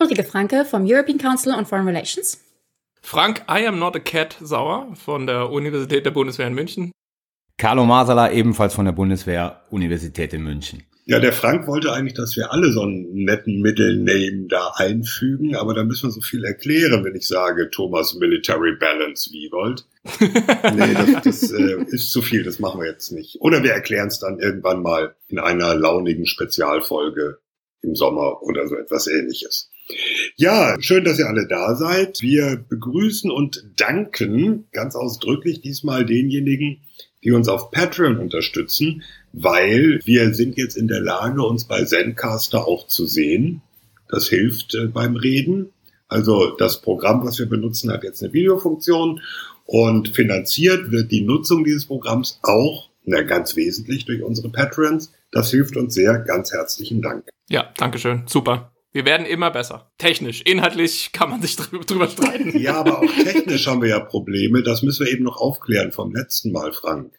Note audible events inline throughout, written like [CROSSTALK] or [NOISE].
Ulrike Franke vom European Council on Foreign Relations. Frank I am not a cat Sauer von der Universität der Bundeswehr in München. Carlo Masala ebenfalls von der Bundeswehr Universität in München. Ja, der Frank wollte eigentlich, dass wir alle so einen netten Mittelname da einfügen, aber da müssen wir so viel erklären, wenn ich sage Thomas Military Balance Wiegold. [LAUGHS] nee, das, das äh, ist zu viel, das machen wir jetzt nicht. Oder wir erklären es dann irgendwann mal in einer launigen Spezialfolge im Sommer oder so etwas ähnliches. Ja, schön, dass ihr alle da seid. Wir begrüßen und danken ganz ausdrücklich diesmal denjenigen, die uns auf Patreon unterstützen, weil wir sind jetzt in der Lage, uns bei Zencaster auch zu sehen. Das hilft äh, beim Reden. Also das Programm, was wir benutzen, hat jetzt eine Videofunktion und finanziert wird die Nutzung dieses Programms auch, na, ganz wesentlich durch unsere Patrons. Das hilft uns sehr. Ganz herzlichen Dank. Ja, Dankeschön. Super. Wir werden immer besser. Technisch, inhaltlich kann man sich drüber streiten. Ja, aber auch technisch haben wir ja Probleme. Das müssen wir eben noch aufklären vom letzten Mal, Frank.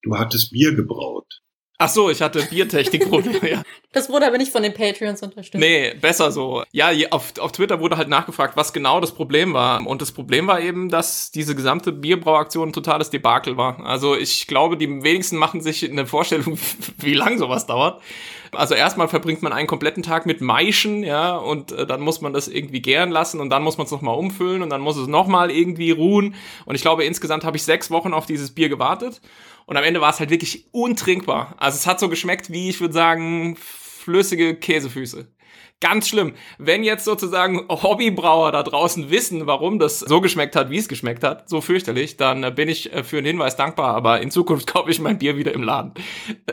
Du hattest Bier gebraut. Ach so, ich hatte Biertechnikprobleme, ja. [LAUGHS] Das wurde aber nicht von den Patreons unterstützt. Nee, besser so. Ja, auf, auf Twitter wurde halt nachgefragt, was genau das Problem war. Und das Problem war eben, dass diese gesamte Bierbrauaktion ein totales Debakel war. Also ich glaube, die wenigsten machen sich eine Vorstellung, [LAUGHS] wie lang sowas dauert. Also erstmal verbringt man einen kompletten Tag mit Maischen, ja, und äh, dann muss man das irgendwie gären lassen und dann muss man es nochmal umfüllen und dann muss es nochmal irgendwie ruhen. Und ich glaube, insgesamt habe ich sechs Wochen auf dieses Bier gewartet. Und am Ende war es halt wirklich untrinkbar. Also es hat so geschmeckt wie, ich würde sagen, flüssige Käsefüße. Ganz schlimm. Wenn jetzt sozusagen Hobbybrauer da draußen wissen, warum das so geschmeckt hat, wie es geschmeckt hat, so fürchterlich, dann äh, bin ich äh, für einen Hinweis dankbar. Aber in Zukunft [LAUGHS] kaufe ich mein Bier wieder im Laden.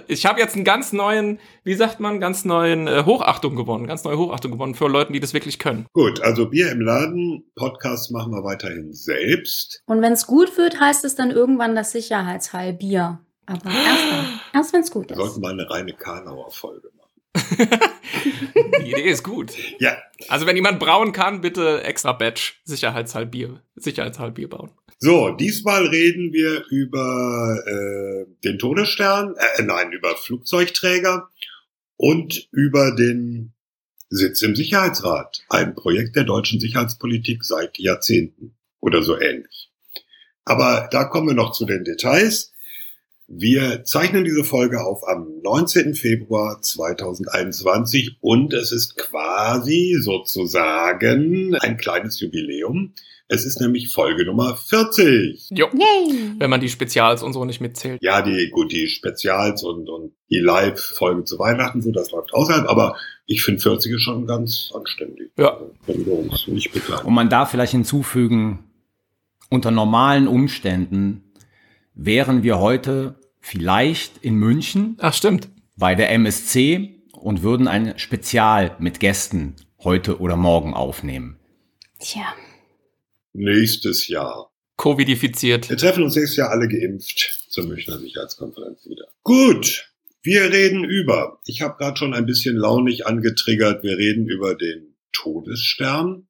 Ich habe jetzt einen ganz neuen, wie sagt man, ganz neuen äh, Hochachtung gewonnen, ganz neue Hochachtung gewonnen für Leute, die das wirklich können. Gut, also Bier im Laden, Podcast machen wir weiterhin selbst. Und wenn es gut wird, heißt es dann irgendwann das Sicherheitsheil Bier. Aber [GASPS] erst dann, erst wenn es gut ist. Wir sollten mal eine reine Karlauer Folge machen. [LAUGHS] Idee ist gut. [LAUGHS] Ja. Also wenn jemand brauen kann, bitte extra Batch Sicherheitshalb Bier, Sicherheitshalb Bier bauen. So, diesmal reden wir über äh, den Todesstern, äh, nein, über Flugzeugträger und über den Sitz im Sicherheitsrat, ein Projekt der deutschen Sicherheitspolitik seit Jahrzehnten oder so ähnlich. Aber da kommen wir noch zu den Details. Wir zeichnen diese Folge auf am 19. Februar 2021 und es ist quasi sozusagen ein kleines Jubiläum. Es ist nämlich Folge Nummer 40. Jo. Yay. Wenn man die Spezials und so nicht mitzählt. Ja, die, gut, die Spezials und, und die Live-Folge zu Weihnachten, so, das läuft außerhalb, aber ich finde 40 ist schon ganz anständig. Ja. Wenn wir uns nicht beklagen. Und man darf vielleicht hinzufügen, unter normalen Umständen wären wir heute vielleicht in München. Ach, stimmt. Bei der MSC und würden ein Spezial mit Gästen heute oder morgen aufnehmen. Tja. Nächstes Jahr. Covidifiziert. Wir treffen uns nächstes Jahr alle geimpft zur Münchner Sicherheitskonferenz wieder. Gut. Wir reden über, ich habe gerade schon ein bisschen launig angetriggert, wir reden über den Todesstern.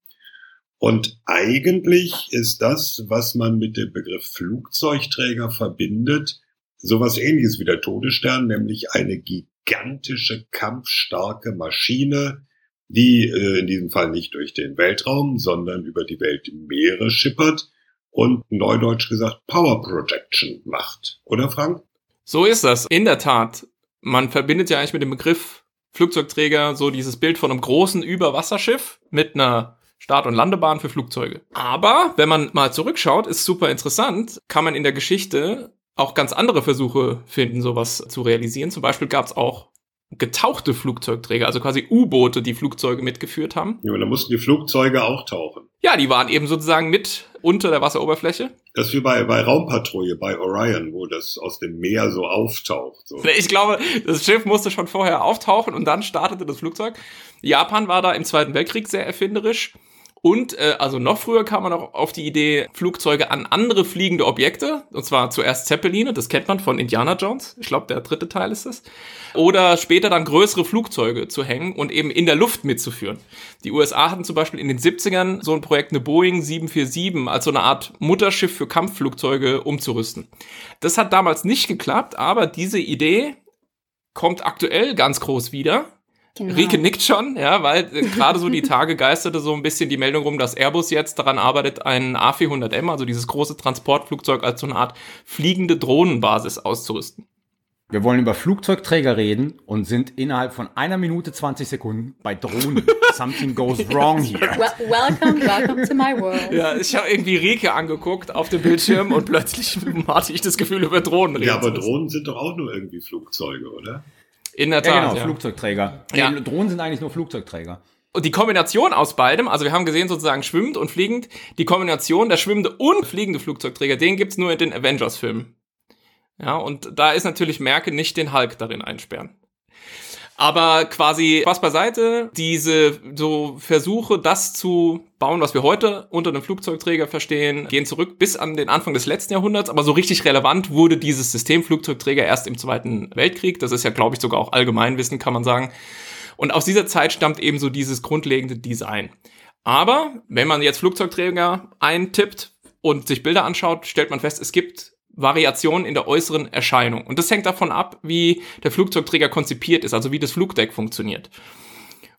Und eigentlich ist das, was man mit dem Begriff Flugzeugträger verbindet, sowas ähnliches wie der Todesstern, nämlich eine gigantische, kampfstarke Maschine, die äh, in diesem Fall nicht durch den Weltraum, sondern über die Weltmeere schippert und neudeutsch gesagt Power Projection macht. Oder Frank? So ist das. In der Tat. Man verbindet ja eigentlich mit dem Begriff Flugzeugträger so dieses Bild von einem großen Überwasserschiff mit einer Start- und Landebahn für Flugzeuge. Aber wenn man mal zurückschaut, ist super interessant, kann man in der Geschichte auch ganz andere Versuche finden, sowas zu realisieren. Zum Beispiel gab es auch getauchte Flugzeugträger, also quasi U-Boote, die Flugzeuge mitgeführt haben. Ja, aber da mussten die Flugzeuge auch tauchen. Ja, die waren eben sozusagen mit unter der Wasseroberfläche. Das ist wie bei, bei Raumpatrouille, bei Orion, wo das aus dem Meer so auftaucht. So. [LAUGHS] Ich glaube, das Schiff musste schon vorher auftauchen und dann startete das Flugzeug. Japan war da im Zweiten Weltkrieg sehr erfinderisch Und äh, also noch früher kam man auch auf die Idee, Flugzeuge an andere fliegende Objekte, und zwar zuerst Zeppeline, das kennt man von Indiana Jones, ich glaube der dritte Teil ist es, oder später dann größere Flugzeuge zu hängen und eben in der Luft mitzuführen. Die USA hatten zum Beispiel in den 70ern so ein Projekt, eine Boeing 747 als so eine Art Mutterschiff für Kampfflugzeuge umzurüsten. Das hat damals nicht geklappt, aber diese Idee kommt aktuell ganz groß wieder Genau. Rike nickt schon, ja, weil äh, gerade so die Tage geisterte so ein bisschen die Meldung rum, dass Airbus jetzt daran arbeitet, einen A400M, also dieses große Transportflugzeug, als so eine Art fliegende Drohnenbasis auszurüsten. Wir wollen über Flugzeugträger reden und sind innerhalb von einer Minute 20 Sekunden bei Drohnen. Something goes [LAUGHS] wrong here. Well, welcome, welcome to my world. Ja, ich habe irgendwie Rike angeguckt auf dem Bildschirm und plötzlich hatte ich das Gefühl, über Drohnen reden Ja, aber. Drohnen sind doch auch nur irgendwie Flugzeuge, oder? In der Ja, Tat. genau, ja. Flugzeugträger. Ja. Nee, Drohnen sind eigentlich nur Flugzeugträger. Und die Kombination aus beidem, also wir haben gesehen sozusagen schwimmend und fliegend, die Kombination der schwimmende und fliegende Flugzeugträger, den gibt's nur in den Avengers-Filmen. Ja, und da ist natürlich Merkel nicht den Hulk darin einsperren. Aber quasi was beiseite, diese so Versuche, das zu bauen, was wir heute unter einem Flugzeugträger verstehen, gehen zurück bis an den Anfang des letzten Jahrhunderts. Aber so richtig relevant wurde dieses System Flugzeugträger erst im Zweiten Weltkrieg. Das ist ja, glaube ich, sogar auch Allgemeinwissen, kann man sagen. Und aus dieser Zeit stammt eben so dieses grundlegende Design. Aber wenn man jetzt Flugzeugträger eintippt und sich Bilder anschaut, stellt man fest, es gibt Variationen in der äußeren Erscheinung. Und das hängt davon ab, wie der Flugzeugträger konzipiert ist, also wie das Flugdeck funktioniert.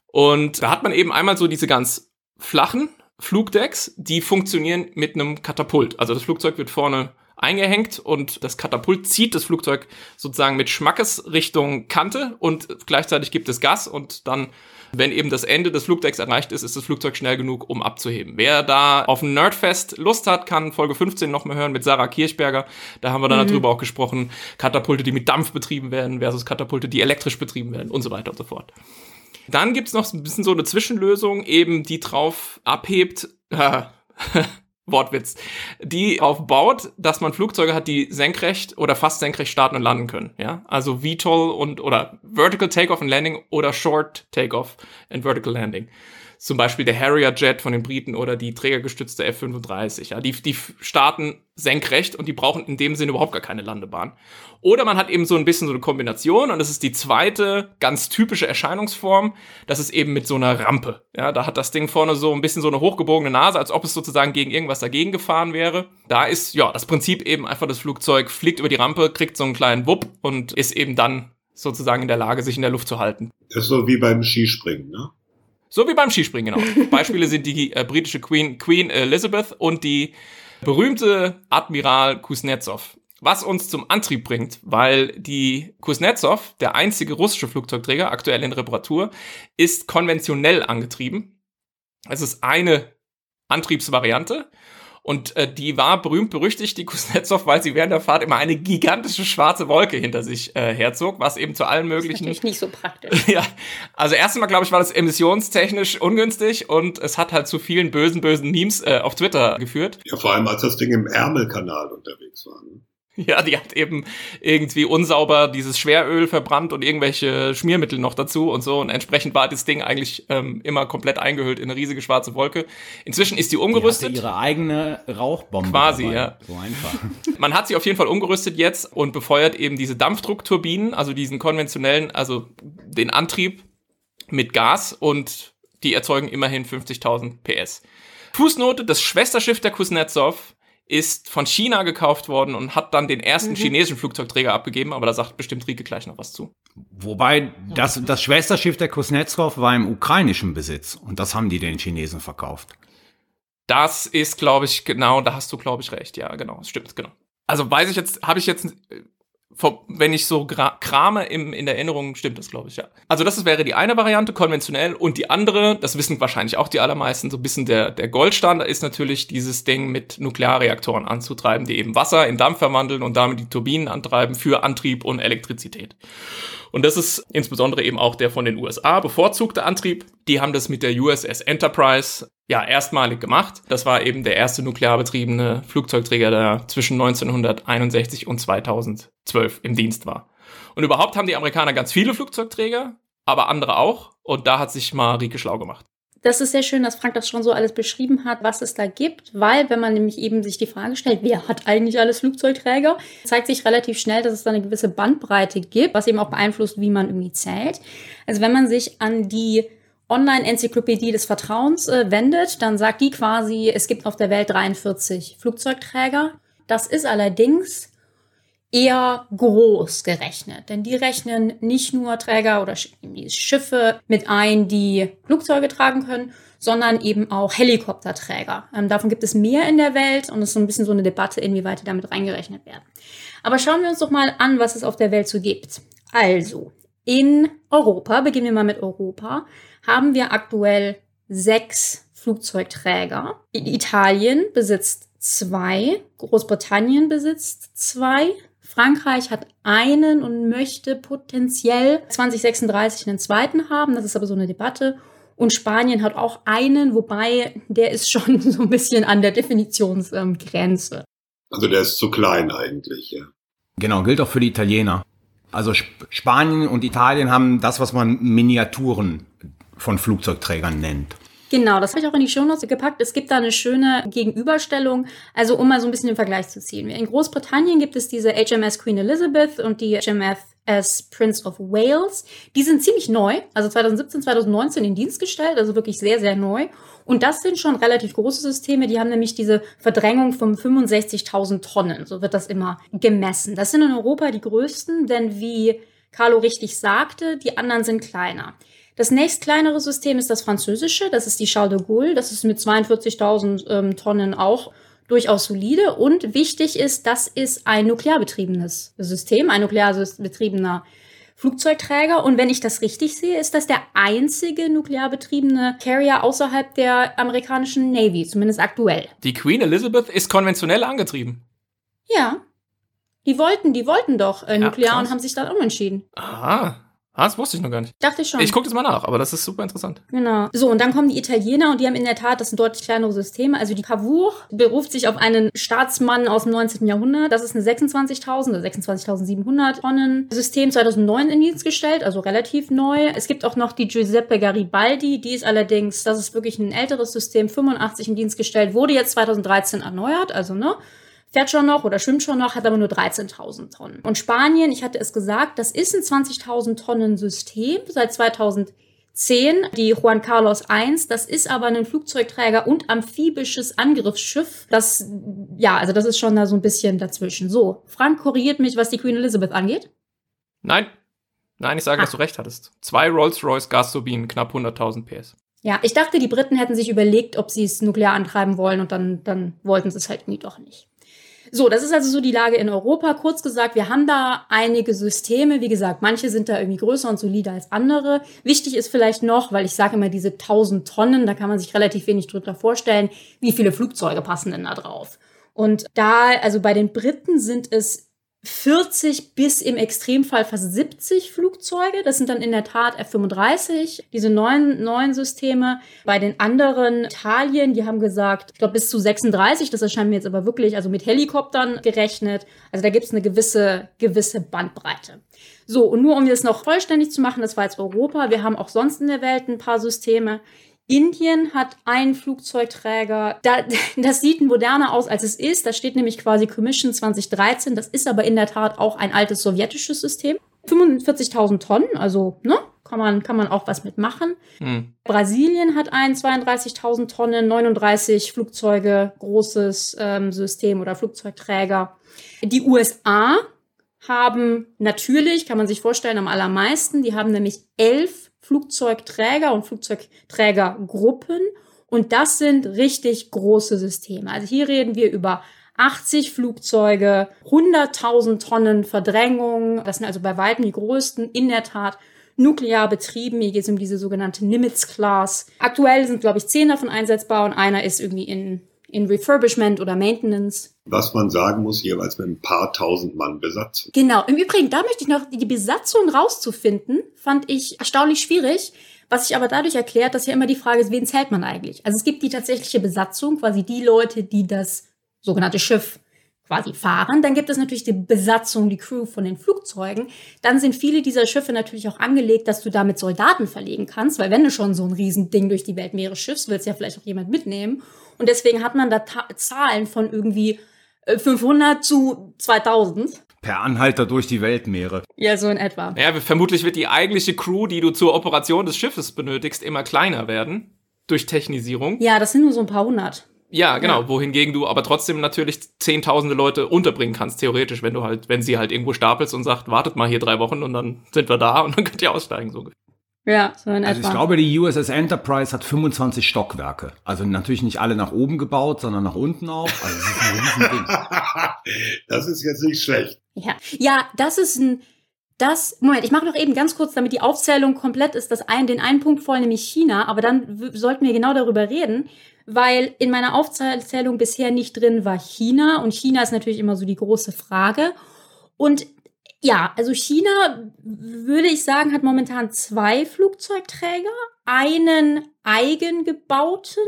Und da hat man eben einmal so diese ganz flachen Flugdecks, die funktionieren mit einem Katapult. Also das Flugzeug wird vorne eingehängt und das Katapult zieht das Flugzeug sozusagen mit Schmackes Richtung Kante und gleichzeitig gibt es Gas und dann, wenn eben das Ende des Flugdecks erreicht ist, ist das Flugzeug schnell genug, um abzuheben. Wer da auf ein Nerdfest Lust hat, kann Folge 15 noch mal hören mit Sarah Kirchberger. Da haben wir dann darüber auch gesprochen. Katapulte, die mit Dampf betrieben werden versus Katapulte, die elektrisch betrieben werden und so weiter und so fort. Dann gibt's noch ein bisschen so eine Zwischenlösung, eben die drauf abhebt, [LAUGHS] Wortwitz, die aufbaut, dass man Flugzeuge hat, die senkrecht oder fast senkrecht starten und landen können. Ja, also VTOL und oder Vertical Takeoff and Landing oder Short Takeoff and Vertical Landing. Zum Beispiel der Harrier Jet von den Briten oder die trägergestützte F-35. Ja, die, die starten senkrecht und die brauchen in dem Sinne überhaupt gar keine Landebahn. Oder man hat eben so ein bisschen so eine Kombination und das ist die zweite ganz typische Erscheinungsform. Das ist eben mit so einer Rampe. Ja, da hat das Ding vorne so ein bisschen so eine hochgebogene Nase, als ob es sozusagen gegen irgendwas dagegen gefahren wäre. Da ist ja das Prinzip eben einfach das Flugzeug fliegt über die Rampe, kriegt so einen kleinen Wupp und ist eben dann sozusagen in der Lage, sich in der Luft zu halten. Das ist so wie beim Skispringen, ne? So wie beim Skispringen, genau. [LAUGHS] Beispiele sind die äh, britische Queen, Queen Elizabeth und die berühmte Admiral Kuznetsov. Was uns zum Antrieb bringt, weil die Kuznetsov, der einzige russische Flugzeugträger, aktuell in Reparatur, ist konventionell angetrieben. Es ist eine Antriebsvariante. Und äh, die war berühmt berüchtigt, die Kuznetsov, weil sie während der Fahrt immer eine gigantische schwarze Wolke hinter sich äh, herzog, was eben zu allen Das ist möglichen natürlich nicht so praktisch. [LAUGHS] ja, also erst einmal glaube ich, war das emissionstechnisch ungünstig und es hat halt zu vielen bösen, bösen Memes äh, auf Twitter geführt. Ja, vor allem als das Ding im Ärmelkanal unterwegs war. Ne? [LAUGHS] Ja, die hat eben irgendwie unsauber dieses Schweröl verbrannt und irgendwelche Schmiermittel noch dazu und so. Und entsprechend war das Ding eigentlich ähm, immer komplett eingehüllt in eine riesige schwarze Wolke. Inzwischen ist die Die umgerüstet. ihre eigene Rauchbombe. Quasi, dabei. ja. So einfach. [LAUGHS] Man hat sie auf jeden Fall umgerüstet jetzt und befeuert eben diese Dampfdruckturbinen, also diesen konventionellen, also den Antrieb mit Gas und die erzeugen immerhin 50.000 PS. Fußnote, das Schwesterschiff der Kuznetsov ist von China gekauft worden und hat dann den ersten chinesischen Flugzeugträger abgegeben, aber da sagt bestimmt Rieke gleich noch was zu. Wobei, das, das Schwesterschiff der Kuznetsov war im ukrainischen Besitz und das haben die den Chinesen verkauft. Das ist, glaube ich, genau, da hast du, glaube ich, recht. Ja, genau, stimmt, genau. Also weiß ich jetzt, habe ich jetzt, wenn ich so krame im, in der Erinnerung, stimmt das, glaube ich, ja. Also das wäre die eine Variante, konventionell. Und die andere, das wissen wahrscheinlich auch die allermeisten, so ein bisschen der, der Goldstandard ist natürlich dieses Ding mit Nuklearreaktoren anzutreiben, die eben Wasser in Dampf verwandeln und damit die Turbinen antreiben für Antrieb und Elektrizität. Und das ist insbesondere eben auch der von den USA bevorzugte Antrieb. Die haben das mit der USS Enterprise ja erstmalig gemacht. Das war eben der erste nuklear betriebene Flugzeugträger, der zwischen 1961 und 2012 im Dienst war. Und überhaupt haben die Amerikaner ganz viele Flugzeugträger, aber andere auch. Und da hat sich mal schlau gemacht. Das ist sehr schön, dass Frank das schon so alles beschrieben hat, was es da gibt, weil wenn man nämlich eben sich die Frage stellt, wer hat eigentlich alles Flugzeugträger, zeigt sich relativ schnell, dass es da eine gewisse Bandbreite gibt, was eben auch beeinflusst, wie man irgendwie zählt. Also wenn man sich an die Online-Enzyklopädie des Vertrauens äh, wendet, dann sagt die quasi, es gibt auf der Welt 43 Flugzeugträger. Das ist allerdings eher groß gerechnet, denn die rechnen nicht nur Träger oder Schiffe mit ein, die Flugzeuge tragen können, sondern eben auch Helikopterträger. Ähm, davon gibt es mehr in der Welt und es ist so ein bisschen so eine Debatte, inwieweit die damit reingerechnet werden. Aber schauen wir uns doch mal an, was es auf der Welt so gibt. Also, in Europa, beginnen wir mal mit Europa, haben wir aktuell sechs Flugzeugträger. Italien besitzt zwei, Großbritannien besitzt zwei, Frankreich hat einen und möchte potenziell 2036 einen zweiten haben. Das ist aber so eine Debatte. Und Spanien hat auch einen, wobei der ist schon [LAUGHS] so ein bisschen an der Definitionsgrenze. Also der ist zu klein eigentlich, ja. Genau, gilt auch für die Italiener. Also Sp Spanien und Italien haben das, was man Miniaturen von Flugzeugträgern nennt. Genau, das habe ich auch in die Shownotes gepackt. Es gibt da eine schöne Gegenüberstellung, also um mal so ein bisschen den Vergleich zu ziehen. In Großbritannien gibt es diese HMS Queen Elizabeth und die HMS Prince of Wales. Die sind ziemlich neu, also 2017, 2019 in Dienst gestellt, also wirklich sehr, sehr neu. Und das sind schon relativ große Systeme, die haben nämlich diese Verdrängung von 65.000 Tonnen, so wird das immer gemessen. Das sind in Europa die größten, denn wie Carlo richtig sagte, die anderen sind kleiner. Das nächst kleinere System ist das französische, das ist die Charles de Gaulle, das ist mit 42.000 ähm, Tonnen auch durchaus solide und wichtig ist, das ist ein nuklearbetriebenes System, ein nuklearbetriebener Flugzeugträger und wenn ich das richtig sehe, ist das der einzige nuklearbetriebene Carrier außerhalb der amerikanischen Navy, zumindest aktuell. Die Queen Elizabeth ist konventionell angetrieben. Ja. Die wollten, die wollten doch äh, nuklear ja, und haben sich dann umentschieden. Aha. Ah, das wusste ich noch gar nicht. Dachte ich schon. Ich gucke das mal nach, aber das ist super interessant. Genau. So, und dann kommen die Italiener und die haben in der Tat, das sind deutlich kleinere Systeme. Also die Cavour beruft sich auf einen Staatsmann aus dem 19. Jahrhundert. Das ist eine 26.000 oder 26.700 Tonnen System 2009 in Dienst gestellt, also relativ neu. Es gibt auch noch die Giuseppe Garibaldi. Die ist allerdings, das ist wirklich ein älteres System, 85 in Dienst gestellt, wurde jetzt 2013 erneuert, also ne? Fährt schon noch oder schwimmt schon noch, hat aber nur 13.000 Tonnen. Und Spanien, ich hatte es gesagt, das ist ein 20.000 Tonnen System seit 2010. Die Juan Carlos I, das ist aber ein Flugzeugträger und amphibisches Angriffsschiff. Das, ja, also das ist schon da so ein bisschen dazwischen. So, Frank korrigiert mich, was die Queen Elizabeth angeht. Nein. Nein, ich sage, ah. dass du recht hattest. Zwei Rolls-Royce Gasturbinen, knapp 100.000 PS. Ja, ich dachte, die Briten hätten sich überlegt, ob sie es nuklear antreiben wollen und dann, dann wollten sie es halt nie doch nicht. So, das ist also so die Lage in Europa. Kurz gesagt, wir haben da einige Systeme. Wie gesagt, manche sind da irgendwie größer und solider als andere. Wichtig ist vielleicht noch, weil ich sage immer diese 1000 Tonnen, da kann man sich relativ wenig drunter vorstellen, wie viele Flugzeuge passen denn da drauf. Und da, also bei den Briten sind es 40 bis im Extremfall fast 70 Flugzeuge. Das sind dann in der Tat F-35, diese neuen, neuen Systeme. Bei den anderen Italien, die haben gesagt, ich glaube bis zu 36, das erscheint mir jetzt aber wirklich, also mit Helikoptern gerechnet. Also da gibt es eine gewisse, gewisse Bandbreite. So, und nur um das noch vollständig zu machen, das war jetzt Europa. Wir haben auch sonst in der Welt ein paar Systeme. Indien hat einen Flugzeugträger. Da, [LAUGHS] das sieht moderner aus, als es ist. Da steht nämlich quasi Commission 2013. Das ist aber in der Tat auch ein altes sowjetisches System. 45.000 Tonnen, also ne, kann man, kann man auch was mitmachen. Hm. Brasilien hat einen 32.000 Tonnen, 39 Flugzeuge, großes ähm, System oder Flugzeugträger. Die USA haben natürlich, kann man sich vorstellen, am allermeisten. Die haben nämlich elf Flugzeugträger und Flugzeugträgergruppen. Und das sind richtig große Systeme. Also hier reden wir über 80 Flugzeuge, 100.000 Tonnen Verdrängung. Das sind also bei weitem die größten, in der Tat nuklear betrieben. Hier geht es um diese sogenannte Nimitz-Class. Aktuell sind, glaube ich, zehn davon einsetzbar und einer ist irgendwie in in Refurbishment oder Maintenance. Was man sagen muss, jeweils mit ein paar tausend Mann Besatzung. Genau. Im Übrigen, da möchte ich noch die Besatzung rauszufinden, fand ich erstaunlich schwierig. Was sich aber dadurch erklärt, dass ja immer die Frage ist, wen zählt man eigentlich? Also es gibt die tatsächliche Besatzung, quasi die Leute, die das sogenannte Schiff quasi fahren. Dann gibt es natürlich die Besatzung, die Crew von den Flugzeugen. Dann sind viele dieser Schiffe natürlich auch angelegt, dass du damit Soldaten verlegen kannst, weil wenn du schon so ein Riesending durch die Weltmeere schiffst, willst ja vielleicht auch jemand mitnehmen. Und deswegen hat man da Ta Zahlen von irgendwie 500 äh, zu 2000. Per Anhalter durch die Weltmeere. Ja, so in etwa. Ja, vermutlich wird die eigentliche Crew, die du zur Operation des Schiffes benötigst, immer kleiner werden. Durch Technisierung. Ja, das sind nur so ein paar hundert. Ja, genau. Ja. Wohingegen du aber trotzdem natürlich zehntausende Leute unterbringen kannst, theoretisch, wenn du halt, wenn sie halt irgendwo stapelst und sagt, wartet mal hier drei Wochen und dann sind wir da und dann könnt ihr aussteigen, so. Ja, so in also etwa. ich glaube, die USS Enterprise hat 25 Stockwerke. Also natürlich nicht alle nach oben gebaut, sondern nach unten auch. Also das ist ein Riesending. [LAUGHS] das ist jetzt nicht schlecht. Ja, ja, das ist ein, das, Moment, ich mache noch eben ganz kurz, damit die Aufzählung komplett ist, das ein, den einen Punkt voll, nämlich China, aber dann sollten wir genau darüber reden, weil in meiner Aufzählung bisher nicht drin war China und China ist natürlich immer so die große Frage. Und ja, also China, würde ich sagen, hat momentan zwei Flugzeugträger, einen eigengebauten.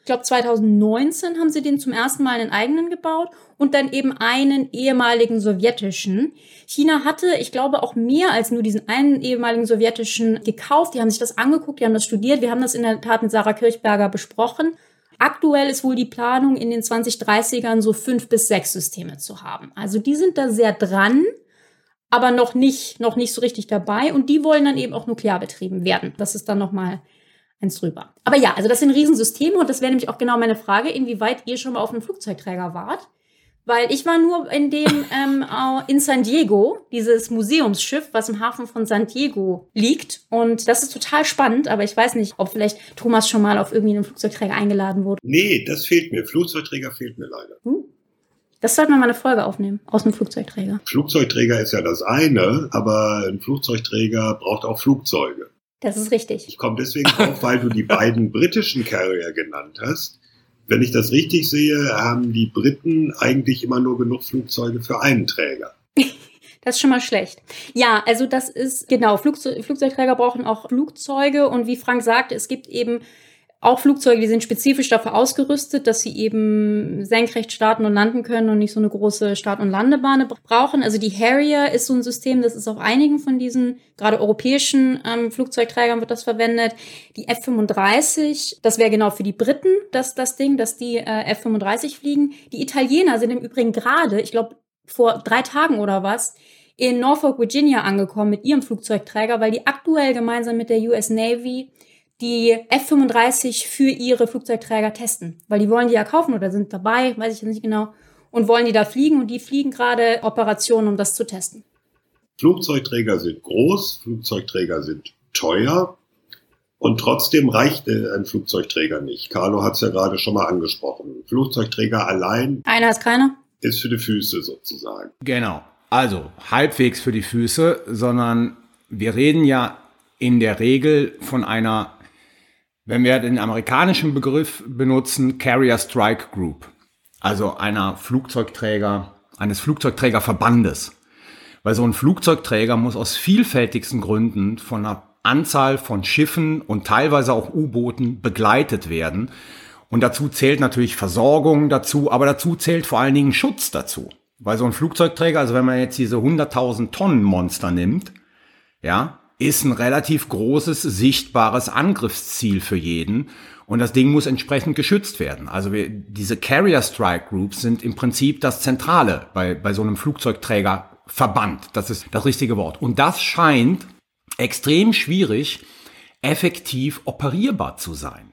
Ich glaube, 2019 haben sie den zum ersten Mal einen eigenen gebaut und dann eben einen ehemaligen sowjetischen. China hatte, ich glaube, auch mehr als nur diesen einen ehemaligen sowjetischen gekauft. Die haben sich das angeguckt, die haben das studiert. Wir haben das in der Tat mit Sarah Kirchberger besprochen. Aktuell ist wohl die Planung, in den 2030ern so fünf bis sechs Systeme zu haben. Also die sind da sehr dran aber noch nicht, noch nicht so richtig dabei. Und die wollen dann eben auch nuklear betrieben werden. Das ist dann nochmal eins drüber. Aber ja, also das sind Riesensysteme und das wäre nämlich auch genau meine Frage, inwieweit ihr schon mal auf einem Flugzeugträger wart. Weil ich war nur in dem [LAUGHS] ähm, in San Diego, dieses Museumsschiff, was im Hafen von San Diego liegt. Und das ist total spannend, aber ich weiß nicht, ob vielleicht Thomas schon mal auf irgendwie einen Flugzeugträger eingeladen wurde. Nee, das fehlt mir. Flugzeugträger fehlt mir leider. Hm? Das sollten wir mal eine Folge aufnehmen, aus einem Flugzeugträger. Flugzeugträger ist ja das eine, aber ein Flugzeugträger braucht auch Flugzeuge. Das ist richtig. Ich komme deswegen drauf, weil du die beiden britischen Carrier genannt hast. Wenn ich das richtig sehe, haben die Briten eigentlich immer nur genug Flugzeuge für einen Träger. [LAUGHS] Das ist schon mal schlecht. Ja, also das ist, genau, Flugzeug, Flugzeugträger brauchen auch Flugzeuge und wie Frank sagte, es gibt eben auch Flugzeuge, die sind spezifisch dafür ausgerüstet, dass sie eben senkrecht starten und landen können und nicht so eine große Start- und Landebahn brauchen. Also die Harrier ist so ein System, das ist auf einigen von diesen, gerade europäischen ähm, Flugzeugträgern wird das verwendet. Die F-35, das wäre genau für die Briten das, das Ding, dass die äh, F-35 fliegen. Die Italiener sind im Übrigen gerade, ich glaube vor drei Tagen oder was, in Norfolk, Virginia angekommen mit ihrem Flugzeugträger, weil die aktuell gemeinsam mit der US Navy die F-35 für ihre Flugzeugträger testen. Weil die wollen die ja kaufen oder sind dabei, weiß ich nicht genau, und wollen die da fliegen und die fliegen gerade Operationen, um das zu testen. Flugzeugträger sind groß, Flugzeugträger sind teuer und trotzdem reicht ein Flugzeugträger nicht. Carlo hat es ja gerade schon mal angesprochen. Flugzeugträger allein. Einer ist keiner. Ist für die Füße sozusagen. Genau. Also halbwegs für die Füße, sondern wir reden ja in der Regel von einer wenn wir den amerikanischen Begriff benutzen, Carrier Strike Group, also einer Flugzeugträger, eines Flugzeugträgerverbandes. Weil so ein Flugzeugträger muss aus vielfältigsten Gründen von einer Anzahl von Schiffen und teilweise auch U-Booten begleitet werden. Und dazu zählt natürlich Versorgung dazu, aber dazu zählt vor allen Dingen Schutz dazu. Weil so ein Flugzeugträger, also wenn man jetzt diese 100.000 Tonnen Monster nimmt, ja, ist ein relativ großes, sichtbares Angriffsziel für jeden. Und das Ding muss entsprechend geschützt werden. Also wir, diese Carrier Strike Groups sind im Prinzip das Zentrale bei, bei so einem Flugzeugträgerverband. Das ist das richtige Wort. Und das scheint extrem schwierig, effektiv operierbar zu sein.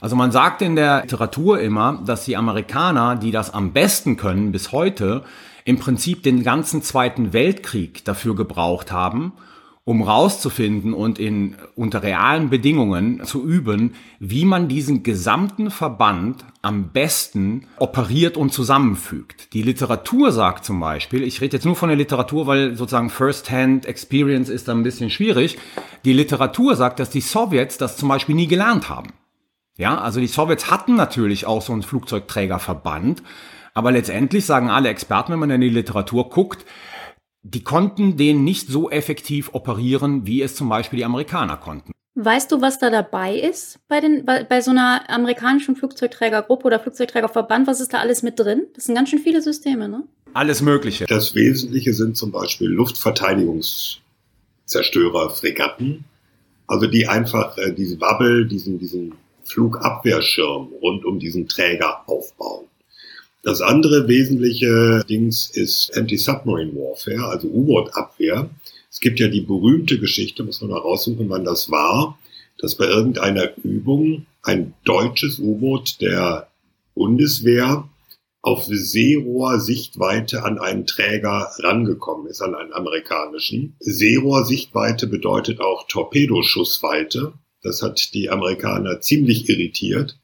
Also man sagt in der Literatur immer, dass die Amerikaner, die das am besten können bis heute, im Prinzip den ganzen Zweiten Weltkrieg dafür gebraucht haben, um rauszufinden und in, unter realen Bedingungen zu üben, wie man diesen gesamten Verband am besten operiert und zusammenfügt. Die Literatur sagt zum Beispiel, ich rede jetzt nur von der Literatur, weil sozusagen First-Hand Experience ist da ein bisschen schwierig. Die Literatur sagt, dass die Sowjets das zum Beispiel nie gelernt haben. Ja, also die Sowjets hatten natürlich auch so einen Flugzeugträgerverband, aber letztendlich sagen alle Experten, wenn man in die Literatur guckt, die konnten den nicht so effektiv operieren, wie es zum Beispiel die Amerikaner konnten. Weißt du, was da dabei ist bei, den, bei, bei so einer amerikanischen Flugzeugträgergruppe oder Flugzeugträgerverband? Was ist da alles mit drin? Das sind ganz schön viele Systeme, ne? Alles Mögliche. Das Wesentliche sind zum Beispiel Luftverteidigungszerstörer, Fregatten, also die einfach äh, diese Bubble, diesen, diesen Flugabwehrschirm rund um diesen Träger aufbauen. Das andere wesentliche Dings ist Anti-Submarine Warfare, also U-Boot-Abwehr. Es gibt ja die berühmte Geschichte, muss man mal raussuchen, wann das war, dass bei irgendeiner Übung ein deutsches U-Boot der Bundeswehr auf Seerohr-Sichtweite an einen Träger rangekommen ist, an einen amerikanischen. Seerohr-Sichtweite bedeutet auch Torpedoschussweite. Das hat die Amerikaner ziemlich irritiert,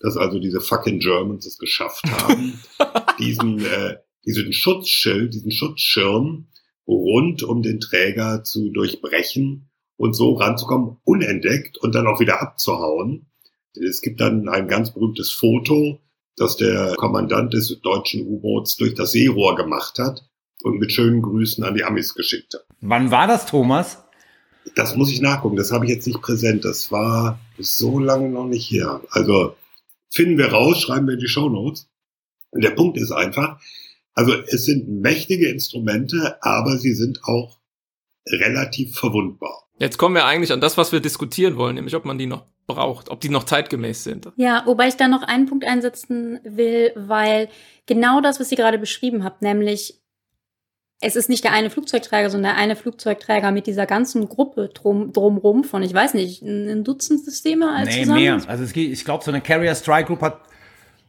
dass also diese fucking Germans es geschafft haben, [LAUGHS] diesen, äh, diesen Schutzschild, diesen Schutzschirm rund um den Träger zu durchbrechen und so ranzukommen, unentdeckt und dann auch wieder abzuhauen. Es gibt dann ein ganz berühmtes Foto, das der Kommandant des deutschen U-Boots durch das Seerohr gemacht hat und mit schönen Grüßen an die Amis geschickt hat. Wann war das, Thomas? Das muss ich nachgucken, das habe ich jetzt nicht präsent. Das war so lange noch nicht hier. Also finden wir raus, schreiben wir in die Show Notes. Und der Punkt ist einfach, also es sind mächtige Instrumente, aber sie sind auch relativ verwundbar. Jetzt kommen wir eigentlich an das, was wir diskutieren wollen, nämlich ob man die noch braucht, ob die noch zeitgemäß sind. Ja, wobei ich da noch einen Punkt einsetzen will, weil genau das, was ihr gerade beschrieben habt, nämlich es ist nicht der eine Flugzeugträger, sondern der eine Flugzeugträger mit dieser ganzen Gruppe drum, drumrum von, ich weiß nicht, ein Dutzend Systeme als Nee, zusammen? mehr. Also es geht, ich glaube, so eine Carrier Strike Group hat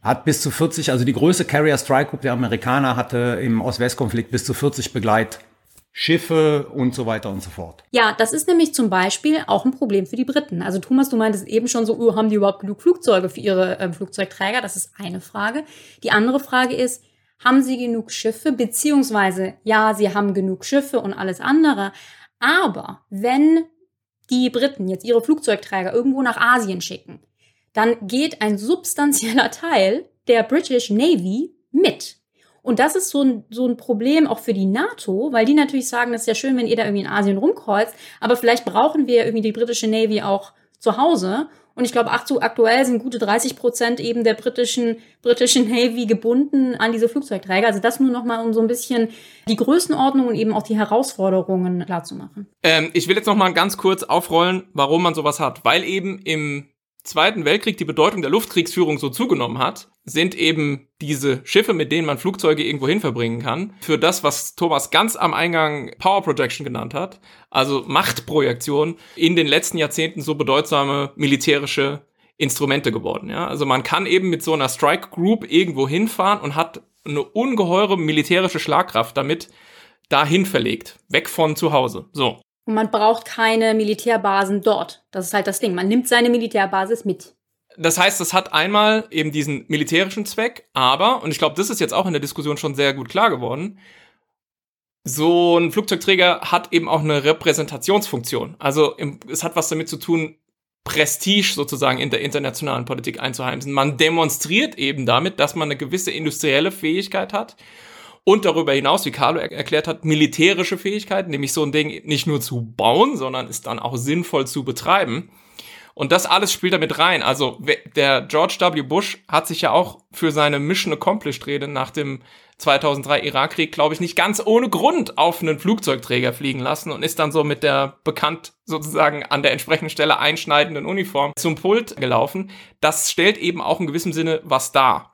hat bis zu 40, also die größte Carrier Strike Group der Amerikaner hatte im Ost-West-Konflikt bis zu 40 Begleitschiffe und so weiter und so fort. Ja, das ist nämlich zum Beispiel auch ein Problem für die Briten. Also Thomas, du meintest eben schon so, oh, haben die überhaupt genug Flugzeuge für ihre ähm, Flugzeugträger? Das ist eine Frage. Die andere Frage ist, haben sie genug Schiffe? Beziehungsweise, ja, sie haben genug Schiffe und alles andere. Aber wenn die Briten jetzt ihre Flugzeugträger irgendwo nach Asien schicken, dann geht ein substanzieller Teil der British Navy mit. Und das ist so ein, so ein Problem auch für die NATO, weil die natürlich sagen, das ist ja schön, wenn ihr da irgendwie in Asien rumkreuzt, aber vielleicht brauchen wir irgendwie die britische Navy auch zu Hause. Und ich glaube, aktuell sind gute 30 Prozent eben der britischen, britischen Navy gebunden an diese Flugzeugträger. Also das nur nochmal, um so ein bisschen die Größenordnung und eben auch die Herausforderungen klarzumachen. Ähm, ich will jetzt nochmal ganz kurz aufrollen, warum man sowas hat. Weil eben im Zweiten Weltkrieg die Bedeutung der Luftkriegsführung so zugenommen hat, sind eben diese Schiffe, mit denen man Flugzeuge irgendwo hin verbringen kann, für das, was Thomas ganz am Eingang Power Projection genannt hat, also Machtprojektion, in den letzten Jahrzehnten so bedeutsame militärische Instrumente geworden. Ja? Also man kann eben mit so einer Strike Group irgendwo hinfahren und hat eine ungeheure militärische Schlagkraft damit dahin verlegt, weg von zu Hause. So. Und man braucht keine Militärbasen dort. Das ist halt das Ding. Man nimmt seine Militärbasis mit. Das heißt, das hat einmal eben diesen militärischen Zweck, aber, und ich glaube, das ist jetzt auch in der Diskussion schon sehr gut klar geworden, so ein Flugzeugträger hat eben auch eine Repräsentationsfunktion. Also es hat was damit zu tun, Prestige sozusagen in der internationalen Politik einzuheimsen. Man demonstriert eben damit, dass man eine gewisse industrielle Fähigkeit hat und darüber hinaus, wie Carlo er erklärt hat, militärische Fähigkeiten, nämlich so ein Ding nicht nur zu bauen, sondern es dann auch sinnvoll zu betreiben. Und das alles spielt damit rein. Also der George W. Bush hat sich ja auch für seine Mission Accomplished Rede nach dem 2003 Irakkrieg, glaube ich, nicht ganz ohne Grund auf einen Flugzeugträger fliegen lassen und ist dann so mit der bekannt sozusagen an der entsprechenden Stelle einschneidenden Uniform zum Pult gelaufen. Das stellt eben auch in gewissem Sinne was dar.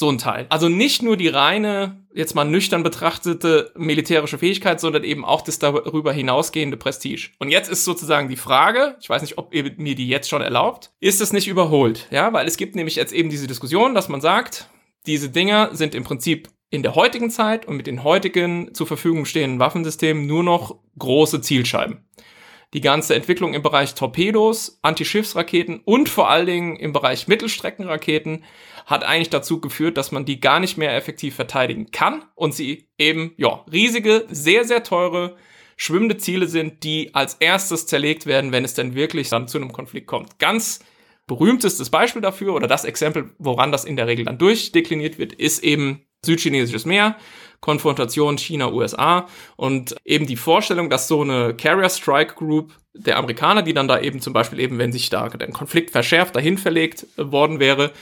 So ein Teil. Also nicht nur die reine, jetzt mal nüchtern betrachtete militärische Fähigkeit, sondern eben auch das darüber hinausgehende Prestige. Und jetzt ist sozusagen die Frage, ich weiß nicht, ob ihr mir die jetzt schon erlaubt, ist es nicht überholt? Ja, weil es gibt nämlich jetzt eben diese Diskussion, dass man sagt, diese Dinger sind im Prinzip in der heutigen Zeit und mit den heutigen zur Verfügung stehenden Waffensystemen nur noch große Zielscheiben die ganze Entwicklung im Bereich Torpedos, Antischiffsraketen und vor allen Dingen im Bereich Mittelstreckenraketen hat eigentlich dazu geführt, dass man die gar nicht mehr effektiv verteidigen kann und sie eben, ja, riesige, sehr, sehr teure, schwimmende Ziele sind, die als erstes zerlegt werden, wenn es denn wirklich dann zu einem Konflikt kommt. Ganz berühmtestes Beispiel dafür oder das Exempel, woran das in der Regel dann durchdekliniert wird, ist eben Südchinesisches Meer, Konfrontation China-USA und eben die Vorstellung, dass so eine Carrier Strike Group der Amerikaner, die dann da eben zum Beispiel eben, wenn sich da der Konflikt verschärft, dahin verlegt worden wäre,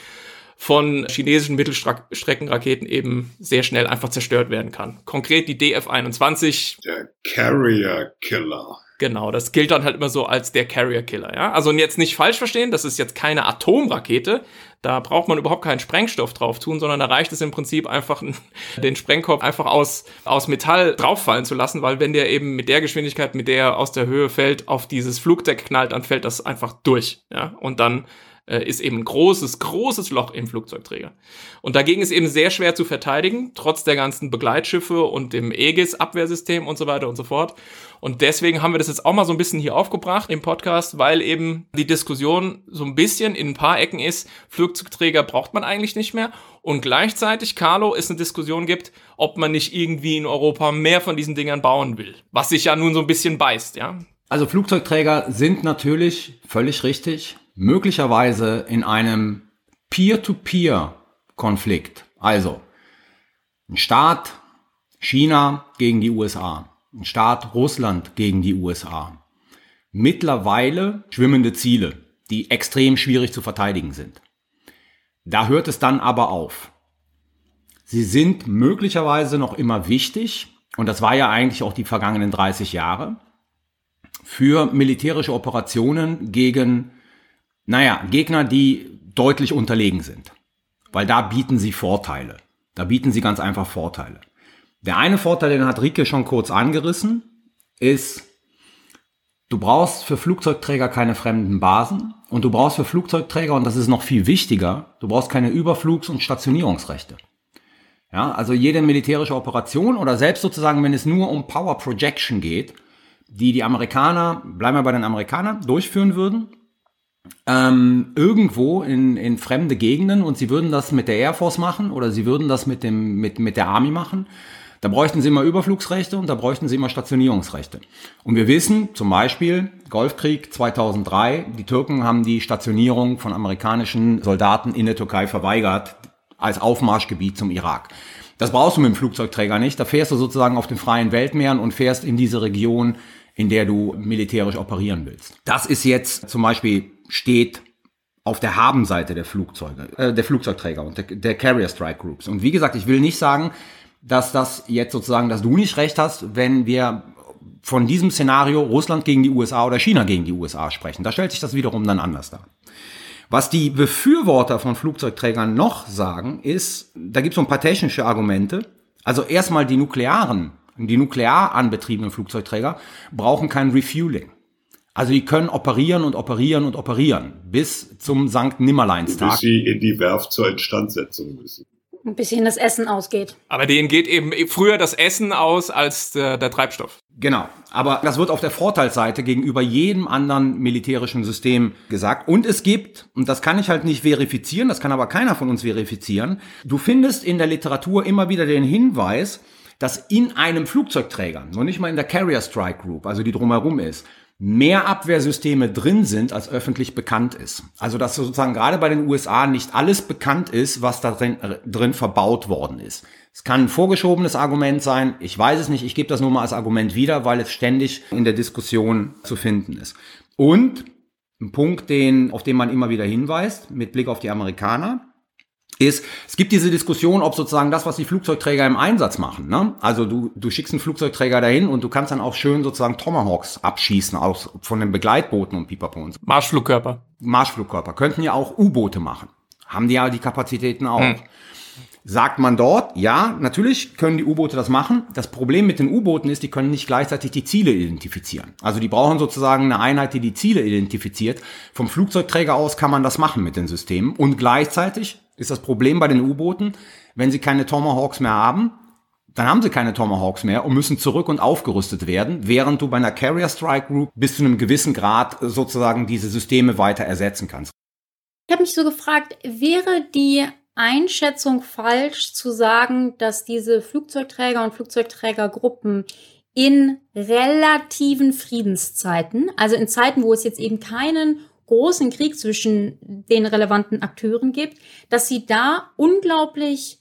von chinesischen Mittelstreckenraketen eben sehr schnell einfach zerstört werden kann. Konkret die DF-21. Der Carrier Killer. Genau, das gilt dann halt immer so als der Carrier Killer, ja. Also jetzt nicht falsch verstehen, das ist jetzt keine Atomrakete. Da braucht man überhaupt keinen Sprengstoff drauf tun, sondern da reicht es im Prinzip einfach, [LAUGHS] den Sprengkopf einfach aus, aus Metall drauffallen zu lassen, weil wenn der eben mit der Geschwindigkeit, mit der er aus der Höhe fällt, auf dieses Flugdeck knallt, dann fällt das einfach durch, ja. Und dann äh, ist eben ein großes, großes Loch im Flugzeugträger. Und dagegen ist eben sehr schwer zu verteidigen, trotz der ganzen Begleitschiffe und dem Aegis-Abwehrsystem und so weiter und so fort. Und deswegen haben wir das jetzt auch mal so ein bisschen hier aufgebracht im Podcast, weil eben die Diskussion so ein bisschen in ein paar Ecken ist, Flugzeugträger braucht man eigentlich nicht mehr. Und gleichzeitig, Carlo, es eine Diskussion gibt, ob man nicht irgendwie in Europa mehr von diesen Dingern bauen will. Was sich ja nun so ein bisschen beißt, ja. Also Flugzeugträger sind natürlich völlig richtig möglicherweise in einem Peer-to-Peer-Konflikt, also ein Staat China gegen die USA, Staat Russland gegen die USA, mittlerweile schwimmende Ziele, die extrem schwierig zu verteidigen sind. Da hört es dann aber auf. Sie sind möglicherweise noch immer wichtig, und das war ja eigentlich auch die vergangenen 30 Jahre, für militärische Operationen gegen naja, Gegner, die deutlich unterlegen sind. Weil da bieten sie Vorteile. Da bieten sie ganz einfach Vorteile. Der eine Vorteil, den hat Rike schon kurz angerissen, ist, du brauchst für Flugzeugträger keine fremden Basen und du brauchst für Flugzeugträger, und das ist noch viel wichtiger, du brauchst keine Überflugs- und Stationierungsrechte. Ja, also jede militärische Operation oder selbst sozusagen, wenn es nur um Power Projection geht, die die Amerikaner, bleiben wir bei den Amerikanern, durchführen würden, ähm, irgendwo in, in fremde Gegenden und sie würden das mit der Air Force machen oder sie würden das mit, dem, mit, mit der Army machen, da bräuchten sie immer Überflugsrechte und da bräuchten sie immer Stationierungsrechte. Und wir wissen zum Beispiel, Golfkrieg 2003, die Türken haben die Stationierung von amerikanischen Soldaten in der Türkei verweigert als Aufmarschgebiet zum Irak. Das brauchst du mit dem Flugzeugträger nicht. Da fährst du sozusagen auf den freien Weltmeeren und fährst in diese Region, in der du militärisch operieren willst. Das ist jetzt zum Beispiel steht auf der Habenseite der Flugzeuge, äh, der Flugzeugträger und der, der Carrier Strike Groups. Und wie gesagt, ich will nicht sagen, dass das jetzt sozusagen, dass du nicht recht hast, wenn wir von diesem Szenario Russland gegen die USA oder China gegen die USA sprechen. Da stellt sich das wiederum dann anders dar. Was die Befürworter von Flugzeugträgern noch sagen, ist, da gibt es so ein paar technische Argumente. Also erstmal die nuklearen, die nuklear anbetriebenen Flugzeugträger brauchen kein Refueling. Also die können operieren und operieren und operieren bis zum Sankt Nimmerleinstag. Bis sie in die Werft zur Instandsetzung müssen. Ein bisschen das Essen ausgeht. Aber denen geht eben früher das Essen aus als der, der Treibstoff. Genau. Aber das wird auf der Vorteilsseite gegenüber jedem anderen militärischen System gesagt. Und es gibt, und das kann ich halt nicht verifizieren, das kann aber keiner von uns verifizieren, du findest in der Literatur immer wieder den Hinweis, dass in einem Flugzeugträger, noch nicht mal in der Carrier Strike Group, also die drumherum ist, mehr Abwehrsysteme drin sind, als öffentlich bekannt ist. Also dass sozusagen gerade bei den USA nicht alles bekannt ist, was da drin, äh, drin verbaut worden ist. Es kann ein vorgeschobenes Argument sein, ich weiß es nicht, ich gebe das nur mal als Argument wieder, weil es ständig in der Diskussion zu finden ist. Und ein Punkt, den, auf den man immer wieder hinweist, mit Blick auf die Amerikaner, ist, es gibt diese Diskussion, ob sozusagen das, was die Flugzeugträger im Einsatz machen, ne? also du, du schickst einen Flugzeugträger dahin und du kannst dann auch schön sozusagen Tomahawks abschießen, auch von den Begleitbooten und Pipapo und so. Marschflugkörper. Marschflugkörper. Könnten ja auch U-Boote machen. Haben die ja die Kapazitäten auch. Hm. Sagt man dort, ja, natürlich können die U-Boote das machen. Das Problem mit den U-Booten ist, die können nicht gleichzeitig die Ziele identifizieren. Also die brauchen sozusagen eine Einheit, die die Ziele identifiziert. Vom Flugzeugträger aus kann man das machen mit den Systemen. Und gleichzeitig ist das Problem bei den U-Booten, wenn sie keine Tomahawks mehr haben, dann haben sie keine Tomahawks mehr und müssen zurück und aufgerüstet werden, während du bei einer Carrier Strike Group bis zu einem gewissen Grad sozusagen diese Systeme weiter ersetzen kannst. Ich habe mich so gefragt, wäre die Einschätzung falsch zu sagen, dass diese Flugzeugträger und Flugzeugträgergruppen in relativen Friedenszeiten, also in Zeiten, wo es jetzt eben keinen großen Krieg zwischen den relevanten Akteuren gibt, dass sie da unglaublich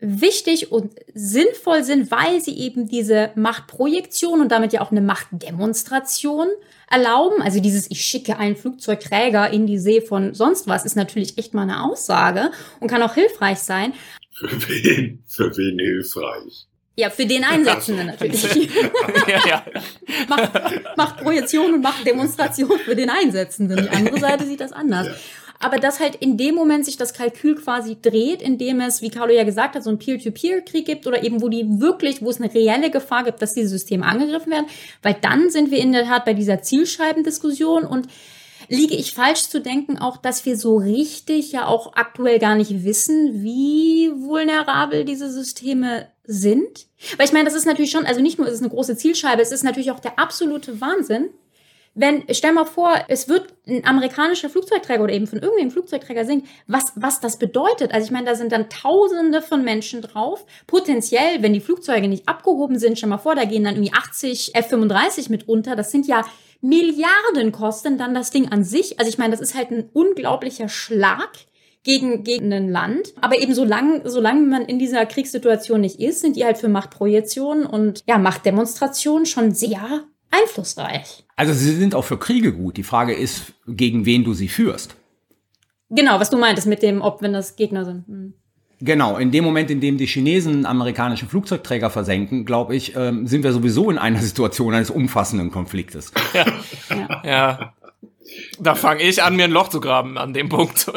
wichtig und sinnvoll sind, weil sie eben diese Machtprojektion und damit ja auch eine Machtdemonstration erlauben. Also dieses, ich schicke einen Flugzeugträger in die See von sonst was, ist natürlich echt mal eine Aussage und kann auch hilfreich sein. Für wen? Für wen hilfreich? Ja, für den Einsetzenden natürlich. [LAUGHS] ja, ja. [LAUGHS] macht, macht Projektion und macht Demonstration für den Einsetzenden. Die andere Seite sieht das anders. Ja. Aber dass halt in dem Moment sich das Kalkül quasi dreht, indem es, wie Carlo ja gesagt hat, so einen Peer-to-Peer-Krieg gibt oder eben wo die wirklich, wo es eine reelle Gefahr gibt, dass diese Systeme angegriffen werden, weil dann sind wir in der Tat bei dieser Zielscheibendiskussion und liege ich falsch zu denken, auch dass wir so richtig ja auch aktuell gar nicht wissen, wie vulnerabel diese Systeme sind? Weil ich meine, das ist natürlich schon, also nicht nur ist es eine große Zielscheibe, es ist natürlich auch der absolute Wahnsinn, wenn, stell mal vor, es wird ein amerikanischer Flugzeugträger oder eben von irgendeinem Flugzeugträger sinkt, was, was das bedeutet. Also ich meine, da sind dann Tausende von Menschen drauf. Potenziell, wenn die Flugzeuge nicht abgehoben sind, stell mal vor, da gehen dann irgendwie 80 F-35 mit unter. Das sind ja Milliarden kosten dann das Ding an sich. Also ich meine, das ist halt ein unglaublicher Schlag gegen, gegen ein Land. Aber eben solange, solange man in dieser Kriegssituation nicht ist, sind die halt für Machtprojektionen und ja, Machtdemonstrationen schon sehr einflussreich. Also sie sind auch für Kriege gut. Die Frage ist, gegen wen du sie führst. Genau, was du meintest mit dem, ob wenn das Gegner sind. Hm. Genau, in dem Moment, in dem die Chinesen amerikanische Flugzeugträger versenken, glaube ich, ähm, sind wir sowieso in einer [LAUGHS] Situation eines umfassenden Konfliktes. Ja. ja. ja. Da fange ich an, mir ein Loch zu graben an dem Punkt.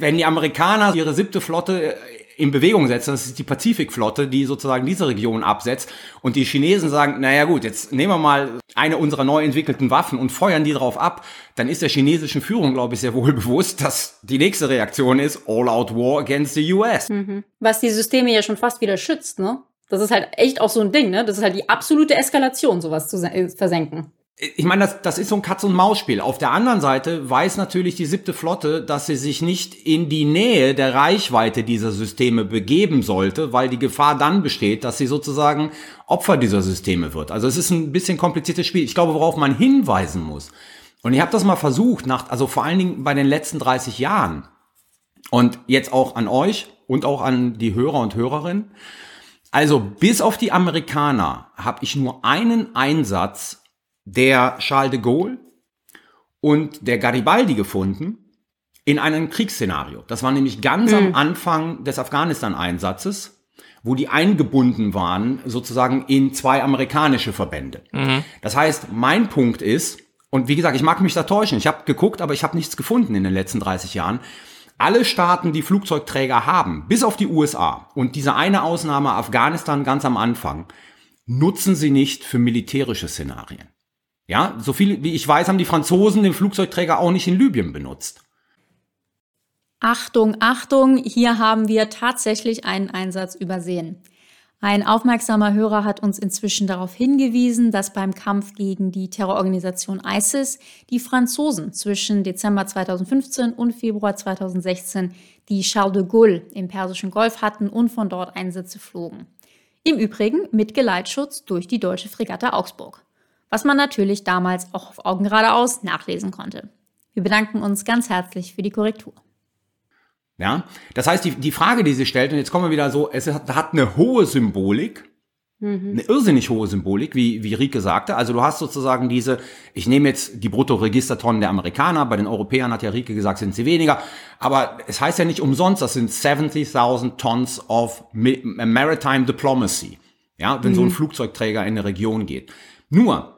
Wenn die Amerikaner ihre siebte Flotte in Bewegung setzen. Das ist die Pazifikflotte, die sozusagen diese Region absetzt. Und die Chinesen sagen, naja gut, jetzt nehmen wir mal eine unserer neu entwickelten Waffen und feuern die drauf ab. Dann ist der chinesischen Führung, glaube ich, sehr wohl [LAUGHS] bewusst, dass die nächste Reaktion ist All-out War against the US. Mhm. Was die Systeme ja schon fast wieder schützt, ne? Das ist halt echt auch so ein Ding, ne? Das ist halt die absolute Eskalation, sowas zu versenken ich meine, das, das ist so ein Katz-und-Maus-Spiel. Auf der anderen Seite weiß natürlich die siebte Flotte, dass sie sich nicht in die Nähe der Reichweite dieser Systeme begeben sollte, weil die Gefahr dann besteht, dass sie sozusagen Opfer dieser Systeme wird. Also es ist ein bisschen kompliziertes Spiel. Ich glaube, worauf man hinweisen muss. Und ich habe das mal versucht, nach, also vor allen Dingen bei den letzten 30 Jahren. Und jetzt auch an euch und auch an die Hörer und Hörerinnen. Also bis auf die Amerikaner habe ich nur einen Einsatz der Charles de Gaulle und der Garibaldi gefunden in einem Kriegsszenario. Das war nämlich ganz mhm. am Anfang des Afghanistan-Einsatzes, wo die eingebunden waren sozusagen in zwei amerikanische Verbände. Mhm. Das heißt, mein Punkt ist, und wie gesagt, ich mag mich da täuschen, ich habe geguckt, aber ich habe nichts gefunden in den letzten 30 Jahren. Alle Staaten, die Flugzeugträger haben, bis auf die USA und diese eine Ausnahme Afghanistan ganz am Anfang, nutzen sie nicht für militärische Szenarien. Ja, so viel wie ich weiß, haben die Franzosen den Flugzeugträger auch nicht in Libyen benutzt. Achtung, Achtung, hier haben wir tatsächlich einen Einsatz übersehen. Ein aufmerksamer Hörer hat uns inzwischen darauf hingewiesen, dass beim Kampf gegen die Terrororganisation ISIS die Franzosen zwischen Dezember 2015 und Februar 2016 die Charles de Gaulle im Persischen Golf hatten und von dort Einsätze flogen. Im Übrigen mit Geleitschutz durch die deutsche Fregatte Augsburg was man natürlich damals auch auf Augen geradeaus nachlesen konnte. Wir bedanken uns ganz herzlich für die Korrektur. Ja, das heißt, die, die Frage, die sie stellt, und jetzt kommen wir wieder so, es hat, hat eine hohe Symbolik, mhm. eine irrsinnig hohe Symbolik, wie, wie Rieke sagte. Also du hast sozusagen diese, ich nehme jetzt die Bruttoregistertonnen der Amerikaner, bei den Europäern hat ja Rieke gesagt, sind sie weniger, aber es heißt ja nicht umsonst, das sind 70.000 Tons of Maritime Diplomacy, ja, wenn mhm. so ein mhm. Flugzeugträger in eine Region geht. Nur,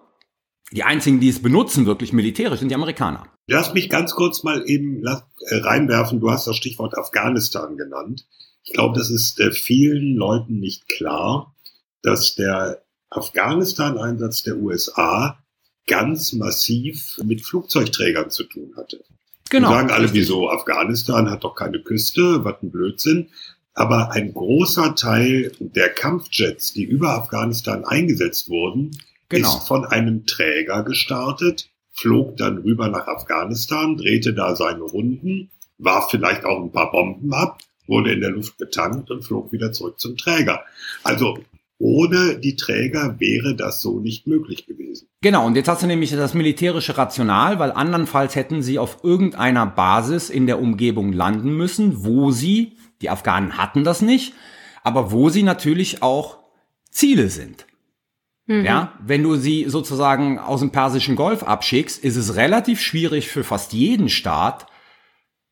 die einzigen, die es benutzen, wirklich militärisch, sind die Amerikaner. Lass mich ganz kurz mal eben äh, reinwerfen. Du hast das Stichwort Afghanistan genannt. Ich glaube, das ist äh, vielen Leuten nicht klar, dass der Afghanistan-Einsatz der USA ganz massiv mit Flugzeugträgern zu tun hatte. Genau. Die sagen alle, wieso Afghanistan hat doch keine Küste, was ein Blödsinn. Aber ein großer Teil der Kampfjets, die über Afghanistan eingesetzt wurden, genau. ist von einem Träger gestartet, flog dann rüber nach Afghanistan, drehte da seine Runden, warf vielleicht auch ein paar Bomben ab, wurde in der Luft betankt und flog wieder zurück zum Träger. Also ohne die Träger wäre das so nicht möglich gewesen. Genau, und jetzt hast du nämlich das militärische Rational, weil andernfalls hätten sie auf irgendeiner Basis in der Umgebung landen müssen, wo sie, die Afghanen hatten das nicht, aber wo sie natürlich auch Ziele sind. Ja, wenn du sie sozusagen aus dem Persischen Golf abschickst, ist es relativ schwierig für fast jeden Staat,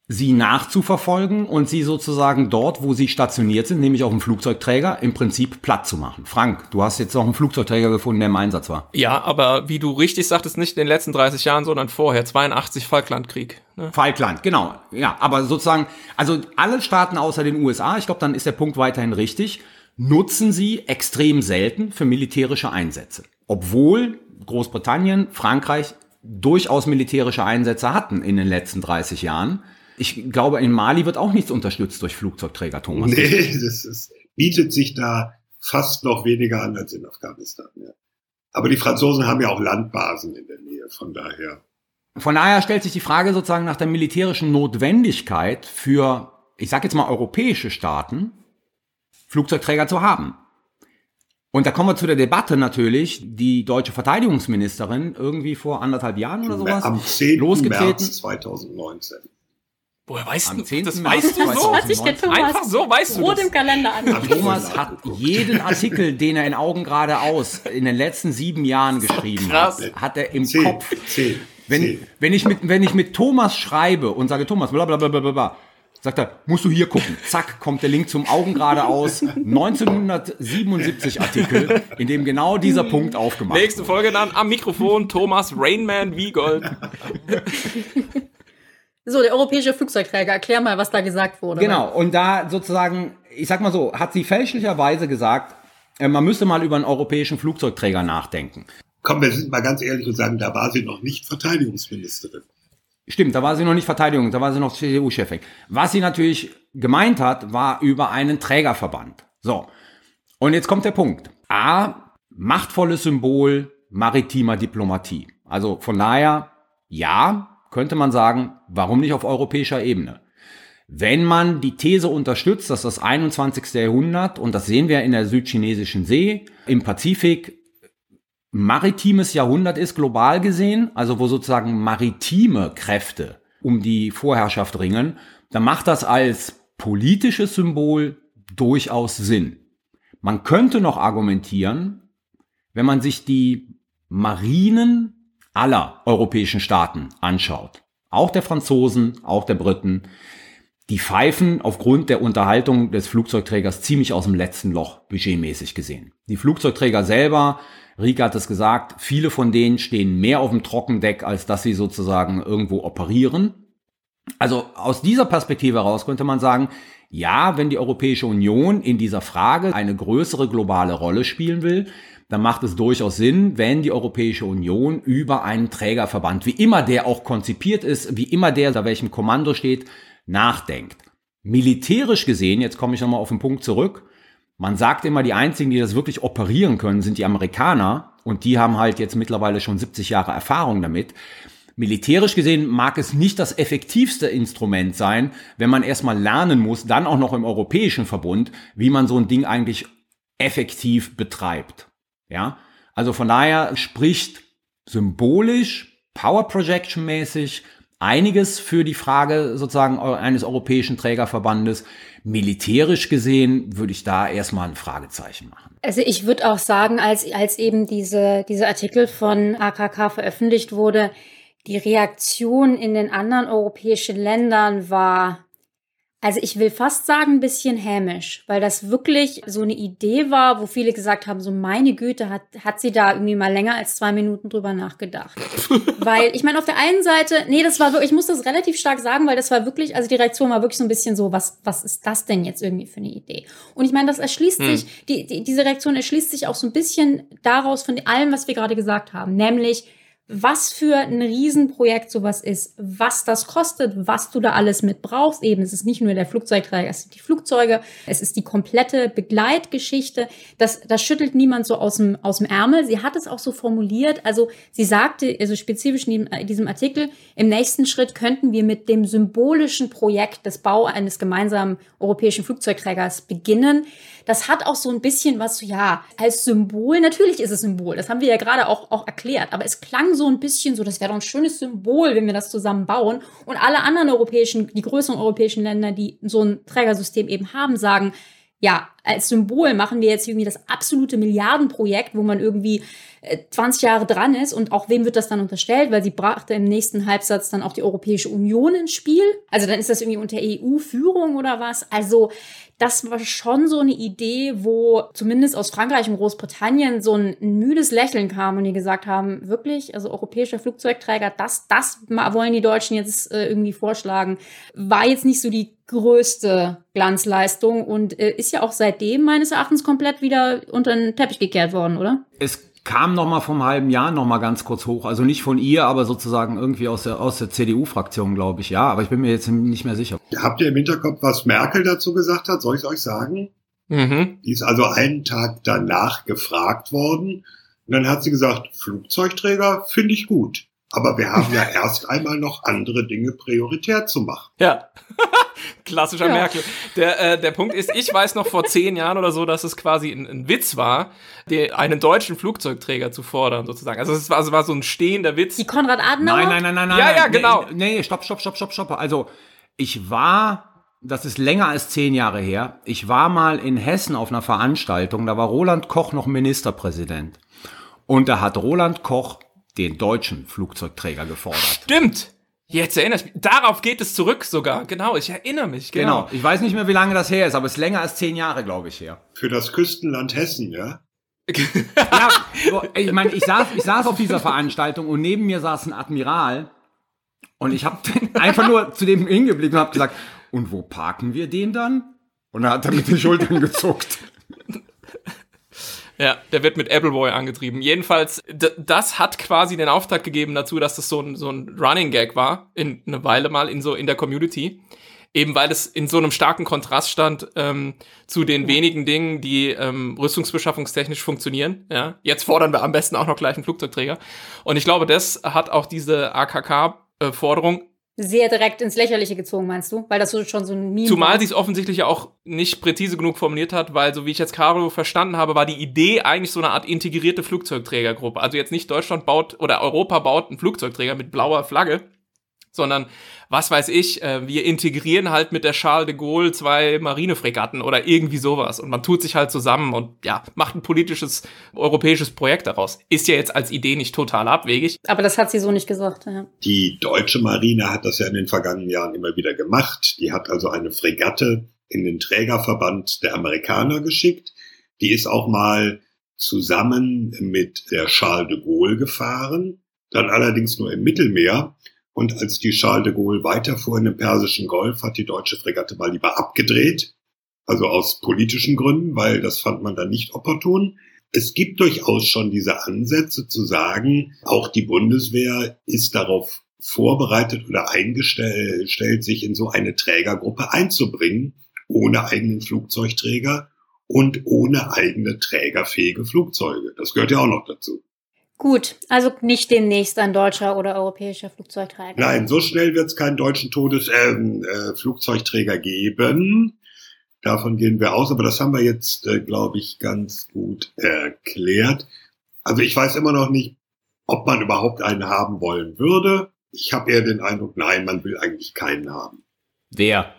sie nachzuverfolgen und sie sozusagen dort, wo sie stationiert sind, nämlich auf dem Flugzeugträger, im Prinzip platt zu machen. Frank, du hast jetzt noch einen Flugzeugträger gefunden, der im Einsatz war. Ja, aber wie du richtig sagtest, nicht in den letzten 30 Jahren, sondern vorher, 82 Falklandkrieg. Ne? Falkland, genau. Ja, aber sozusagen, also alle Staaten außer den USA, ich glaube, dann ist der Punkt weiterhin richtig, nutzen sie extrem selten für militärische Einsätze. Obwohl Großbritannien, Frankreich durchaus militärische Einsätze hatten in den letzten 30 Jahren. Ich glaube, in Mali wird auch nichts unterstützt durch Flugzeugträger, Thomas. Nee, das ist, bietet sich da fast noch weniger an als in Afghanistan. Ja. Aber die Franzosen haben ja auch Landbasen in der Nähe, von daher. Von daher stellt sich die Frage sozusagen nach der militärischen Notwendigkeit für, ich sage jetzt mal, europäische Staaten, Flugzeugträger zu haben. Und da kommen wir zu der Debatte natürlich, die deutsche Verteidigungsministerin irgendwie vor anderthalb Jahren oder sowas Am 10. losgetreten. März 2019. Woher weißt Am du 10. das? März Weißt du so? 2019. Hat sich der Thomas Einfach so, weißt du rot das? im Kalender an. Thomas hat jeden Artikel, den er in Augen geradeaus in den letzten sieben Jahren geschrieben krass. hat, hat er im Zehn, Kopf. zehn, Wenn, zehn. wenn, ich mit, wenn ich mit Thomas schreibe und sage, Thomas, bla bla bla bla bla, bla, sagt er, musst du hier gucken. Zack, kommt der Link zum Augen geradeaus. 1977 Artikel, in dem genau dieser Punkt aufgemacht Nächste Folge dann am Mikrofon Thomas Rainman Wiegold. So, der europäische Flugzeugträger, erklär mal, was da gesagt wurde. Genau, und da sozusagen, ich sag mal so, hat sie fälschlicherweise gesagt, äh, man müsste mal über einen europäischen Flugzeugträger nachdenken. Komm, wir sind mal ganz ehrlich und sagen, da war sie noch nicht Verteidigungsministerin. Stimmt, da war sie noch nicht Verteidigung, da war sie noch CDU-Chefin. Was sie natürlich gemeint hat, war über einen Trägerverband. So. Und jetzt kommt der Punkt. A, machtvolles Symbol maritimer Diplomatie. Also von daher, ja, könnte man sagen, warum nicht auf europäischer Ebene? Wenn man die These unterstützt, dass das 21. Jahrhundert, und das sehen wir in der südchinesischen See, im Pazifik maritimes Jahrhundert ist, global gesehen, also wo sozusagen maritime Kräfte um die Vorherrschaft ringen, dann macht das als politisches Symbol durchaus Sinn. Man könnte noch argumentieren, wenn man sich die Marinen aller europäischen Staaten anschaut, auch der Franzosen, auch der Briten, die pfeifen aufgrund der Unterhaltung des Flugzeugträgers ziemlich aus dem letzten Loch, budgetmäßig gesehen. Die Flugzeugträger selber, Rika hat es gesagt, viele von denen stehen mehr auf dem Trockendeck, als dass sie sozusagen irgendwo operieren. Also aus dieser Perspektive heraus könnte man sagen, ja, wenn die Europäische Union in dieser Frage eine größere globale Rolle spielen will, dann macht es durchaus Sinn, wenn die Europäische Union über einen Trägerverband, wie immer der auch konzipiert ist, wie immer der unter welchem Kommando steht, nachdenkt. Militärisch gesehen, jetzt komme ich nochmal auf den Punkt zurück, man sagt immer, die einzigen, die das wirklich operieren können, sind die Amerikaner und die haben halt jetzt mittlerweile schon 70 Jahre Erfahrung damit. Militärisch gesehen mag es nicht das effektivste Instrument sein, wenn man erstmal lernen muss, dann auch noch im Europäischen Verbund, wie man so ein Ding eigentlich effektiv betreibt. Ja, also von daher spricht symbolisch, Power Projection mäßig einiges für die Frage sozusagen eines europäischen Trägerverbandes. Militärisch gesehen würde ich da erstmal ein Fragezeichen machen. Also ich würde auch sagen, als, als eben diese, diese Artikel von AKK veröffentlicht wurde, die Reaktion in den anderen europäischen Ländern war, also ich will fast sagen, ein bisschen hämisch, weil das wirklich so eine Idee war, wo viele gesagt haben, so meine Güte, hat, hat sie da irgendwie mal länger als zwei Minuten drüber nachgedacht. [LAUGHS] weil ich meine, auf der einen Seite, nee, das war wirklich, ich muss das relativ stark sagen, weil das war wirklich, also die Reaktion war wirklich so ein bisschen so, was, was ist das denn jetzt irgendwie für eine Idee? Und ich meine, das erschließt Hm. sich, die, die, diese Reaktion erschließt sich auch so ein bisschen daraus von allem, was wir gerade gesagt haben, nämlich, was für ein Riesenprojekt sowas ist, was das kostet, was du da alles mit brauchst. Eben, es ist nicht nur der Flugzeugträger, es sind die Flugzeuge, es ist die komplette Begleitgeschichte. Das, das schüttelt niemand so aus dem, aus dem Ärmel. Sie hat es auch so formuliert. Also sie sagte, also spezifisch in diesem- diesem Artikel, im nächsten Schritt könnten wir mit dem symbolischen Projekt des Bau eines gemeinsamen europäischen Flugzeugträgers beginnen. Das hat auch so ein bisschen was, ja, als Symbol. Natürlich ist es Symbol. Das haben wir ja gerade auch, auch erklärt. Aber es klang so ein bisschen so, das wäre doch ein schönes Symbol, wenn wir das zusammen bauen. Und alle anderen europäischen, die größeren europäischen Länder, die so ein Trägersystem eben haben, sagen, ja, als Symbol machen wir jetzt irgendwie das absolute Milliardenprojekt, wo man irgendwie 20 äh, Jahre dran ist und auch wem wird das dann unterstellt, weil sie brachte im nächsten Halbsatz dann auch die Europäische Union ins Spiel. Also dann ist das irgendwie unter EU-Führung oder was. Also das war schon so eine Idee, wo zumindest aus Frankreich und Großbritannien so ein, müdes Lächeln kam und die gesagt haben, wirklich, also europäischer Flugzeugträger, das, das wollen die Deutschen jetzt äh, irgendwie vorschlagen, war jetzt nicht so die größte Glanzleistung und äh, ist ja auch seitdem meines Erachtens komplett wieder unter den Teppich gekehrt worden, oder? Es kam noch mal vom halben Jahr noch mal ganz kurz hoch. Also nicht von ihr, aber sozusagen irgendwie aus der, aus der CDU-Fraktion, glaube ich. Ja, aber ich bin mir jetzt nicht mehr sicher. Habt ihr im Hinterkopf, was Merkel dazu gesagt hat? Soll ich euch sagen? Mhm. Die ist also einen Tag danach gefragt worden. Und dann hat sie gesagt, Flugzeugträger finde ich gut. Aber wir haben ja [LAUGHS] erst einmal noch andere Dinge prioritär zu machen. Ja. [LAUGHS] [LAUGHS] Klassischer ja. Merkel. Der, äh, der Punkt ist, ich weiß noch vor zehn Jahren oder so, dass es quasi ein, ein Witz war, die, einen deutschen Flugzeugträger zu fordern, sozusagen. Also es war, es war so ein stehender Witz. Die Konrad Adenauer? Nein, nein, nein, nein, nein. Ja, ja, genau. Nee, nee, stopp, stopp, stopp, stopp, stopp. Also ich war, das ist länger als zehn Jahre her, ich war mal in Hessen auf einer Veranstaltung, da war Roland Koch noch Ministerpräsident. Und da hat Roland Koch den deutschen Flugzeugträger gefordert. Stimmt. Jetzt erinnere ich mich. Darauf geht es zurück sogar. Genau, ich erinnere mich. Genau. genau. Ich weiß nicht mehr, wie lange das her ist, aber es ist länger als zehn Jahre, glaube ich, her. Für das Küstenland Hessen, ja? [LAUGHS] ja, ich meine, ich saß, ich saß auf dieser Veranstaltung und neben mir saß ein Admiral und ich habe [LAUGHS] einfach nur zu dem hingeblickt und habe gesagt, und wo parken wir den dann? Und dann hat er mit den Schultern gezuckt. Ja, der wird mit Appleboy angetrieben. Jedenfalls, das hat quasi den Auftrag gegeben dazu, dass das so ein, so ein Running Gag war, in eine Weile mal in so in der Community. Eben weil es in so einem starken Kontrast stand ähm, zu den wenigen Dingen, die ähm, rüstungsbeschaffungstechnisch funktionieren. Ja, jetzt fordern wir am besten auch noch gleich einen Flugzeugträger. Und ich glaube, das hat auch diese AKK-Forderung äh, sehr direkt ins Lächerliche gezogen, meinst du? Weil das so schon so ein Meme Zumal sie es offensichtlich ja auch nicht präzise genug formuliert hat, weil so wie ich jetzt Caro verstanden habe, war die Idee eigentlich so eine Art integrierte Flugzeugträgergruppe. Also jetzt nicht Deutschland baut oder Europa baut einen Flugzeugträger mit blauer Flagge, sondern was weiß ich, äh, wir integrieren halt mit der Charles de Gaulle zwei Marinefregatten oder irgendwie sowas und man tut sich halt zusammen und ja, macht ein politisches europäisches Projekt daraus. Ist ja jetzt als Idee nicht total abwegig. Aber das hat sie so nicht gesagt, ja. Die deutsche Marine hat das ja in den vergangenen Jahren immer wieder gemacht. Die hat also eine Fregatte in den Trägerverband der Amerikaner geschickt. Die ist auch mal zusammen mit der Charles de Gaulle gefahren, dann allerdings nur im Mittelmeer und als die Charles de Gaulle weiterfuhr in den Persischen Golf, hat die deutsche Fregatte mal lieber abgedreht. Also aus politischen Gründen, weil das fand man dann nicht opportun. Es gibt durchaus schon diese Ansätze zu sagen, auch die Bundeswehr ist darauf vorbereitet oder eingestellt, sich in so eine Trägergruppe einzubringen, ohne eigenen Flugzeugträger und ohne eigene trägerfähige Flugzeuge. Das gehört ja auch noch dazu. Gut, also nicht demnächst ein deutscher oder europäischer Flugzeugträger. Nein, so schnell wird es keinen deutschen Todes äh, äh, Flugzeugträger geben. Davon gehen wir aus, aber das haben wir jetzt, äh, glaube ich, ganz gut erklärt. Also ich weiß immer noch nicht, ob man überhaupt einen haben wollen würde. Ich habe eher den Eindruck, nein, man will eigentlich keinen haben. Wer?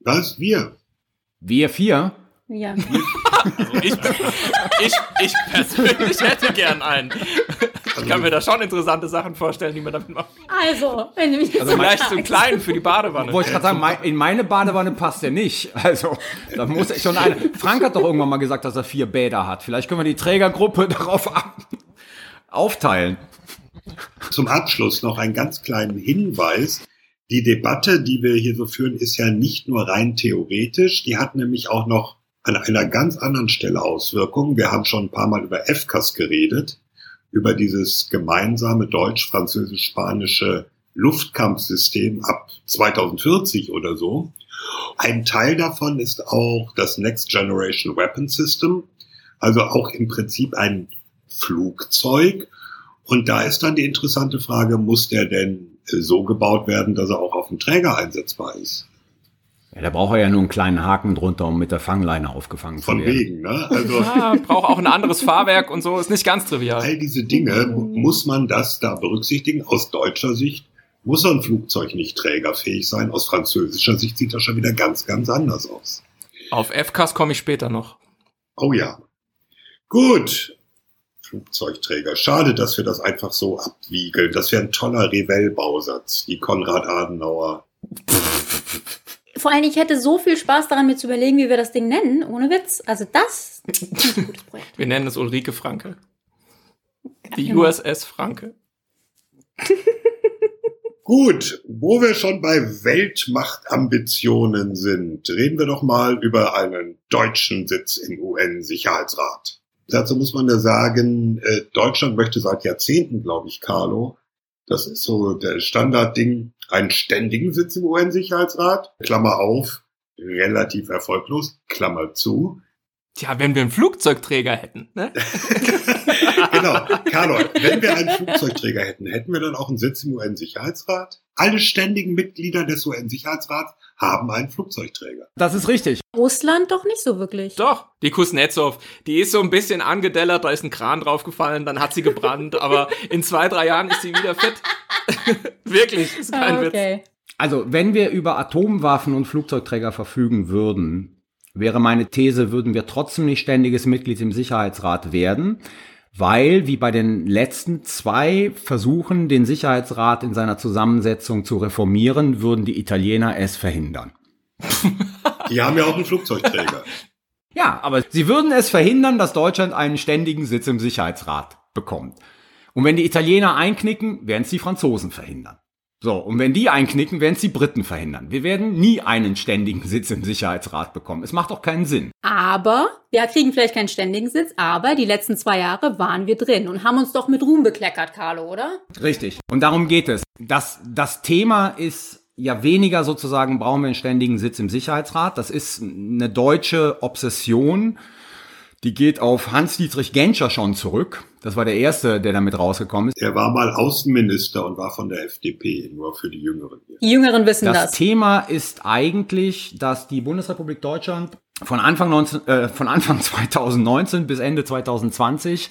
Was? Wir. Wir vier? Ja. [LAUGHS] Also ich, ich, ich persönlich hätte gern einen. Ich kann mir da schon interessante Sachen vorstellen, die man damit macht. Also, wenn du mich also vielleicht so klein für die Badewanne. Wollte ich gerade sagen, in meine Badewanne passt der nicht. Also, da muss ich schon eine. Frank hat doch irgendwann mal gesagt, dass er vier Bäder hat. Vielleicht können wir die Trägergruppe [LAUGHS] darauf aufteilen. Zum Abschluss noch einen ganz kleinen Hinweis. Die Debatte, die wir hier so führen, ist ja nicht nur rein theoretisch, die hat nämlich auch noch an einer ganz anderen Stelle Auswirkungen. Wir haben schon ein paar Mal über FCAS geredet, über dieses gemeinsame deutsch-französisch-spanische Luftkampfsystem ab 2040 oder so. Ein Teil davon ist auch das Next Generation Weapon System, also auch im Prinzip ein Flugzeug. Und da ist dann die interessante Frage, muss der denn so gebaut werden, dass er auch auf dem Träger einsetzbar ist? Ja, da braucht er ja nur einen kleinen Haken drunter, um mit der Fangleine aufgefangen Von zu werden. Von wegen, ne? Also ja, braucht auch ein anderes Fahrwerk und so, ist nicht ganz trivial. All diese Dinge, muss man das da berücksichtigen? Aus deutscher Sicht muss so ein Flugzeug nicht trägerfähig sein. Aus französischer Sicht sieht das schon wieder ganz, ganz anders aus. Auf FKs komme ich später noch. Oh ja. Gut. Flugzeugträger. Schade, dass wir das einfach so abwiegeln. Das wäre ein toller Revell-Bausatz. Die Konrad [LAUGHS] Vor allem, ich hätte so viel Spaß daran, mir zu überlegen, wie wir das Ding nennen. Ohne Witz. Also das ist ein gutes [LAUGHS] Projekt. Wir nennen es Ulrike Franke. Die genau. USS Franke. [LAUGHS] Gut, wo wir schon bei Weltmachtambitionen sind, reden wir doch mal über einen deutschen Sitz im UN-Sicherheitsrat. Dazu muss man ja sagen, äh, Deutschland möchte seit Jahrzehnten, glaube ich, Carlo, das ist so der Standardding, einen ständigen Sitz im UN-Sicherheitsrat, Klammer auf, relativ erfolglos, Klammer zu. Tja, wenn wir einen Flugzeugträger hätten, ne? [LAUGHS] genau, Carlo, wenn wir einen Flugzeugträger hätten, hätten wir dann auch einen Sitz im UN-Sicherheitsrat? Alle ständigen Mitglieder des UN-Sicherheitsrats haben einen Flugzeugträger. Das ist richtig. Russland doch nicht so wirklich. Doch, die Kuznetsov, die ist so ein bisschen angedellert, da ist ein Kran draufgefallen, dann hat sie gebrannt, aber in zwei, drei Jahren ist sie wieder fit. [LAUGHS] Wirklich, ist kein Ah, Witz. okay. Also, wenn wir über Atomwaffen und Flugzeugträger verfügen würden, wäre meine These, würden wir trotzdem nicht ständiges Mitglied im Sicherheitsrat werden, weil, wie bei den letzten zwei Versuchen, den Sicherheitsrat in seiner Zusammensetzung zu reformieren, würden die Italiener es verhindern. Die haben ja auch einen Flugzeugträger. Ja, aber sie würden es verhindern, dass Deutschland einen ständigen Sitz im Sicherheitsrat bekommt. Und wenn die Italiener einknicken, werden es die Franzosen verhindern. So, und wenn die einknicken, werden es die Briten verhindern. Wir werden nie einen ständigen Sitz im Sicherheitsrat bekommen. Es macht auch keinen Sinn. Aber, wir kriegen vielleicht keinen ständigen Sitz, aber die letzten zwei Jahre waren wir drin und haben uns doch mit Ruhm bekleckert, Carlo, oder? Richtig. Und darum geht es. Das, das Thema ist ja weniger sozusagen, brauchen wir einen ständigen Sitz im Sicherheitsrat. Das ist eine deutsche Obsession. Die geht auf Hans-Dietrich Genscher schon zurück. Das war der Erste, der damit rausgekommen ist. Er war mal Außenminister und war von der FDP, nur für die Jüngeren. Die Jüngeren wissen Das das. Thema ist eigentlich, dass die Bundesrepublik Deutschland von Anfang, 19, äh, von Anfang [LAUGHS] 2019 bis Ende 2020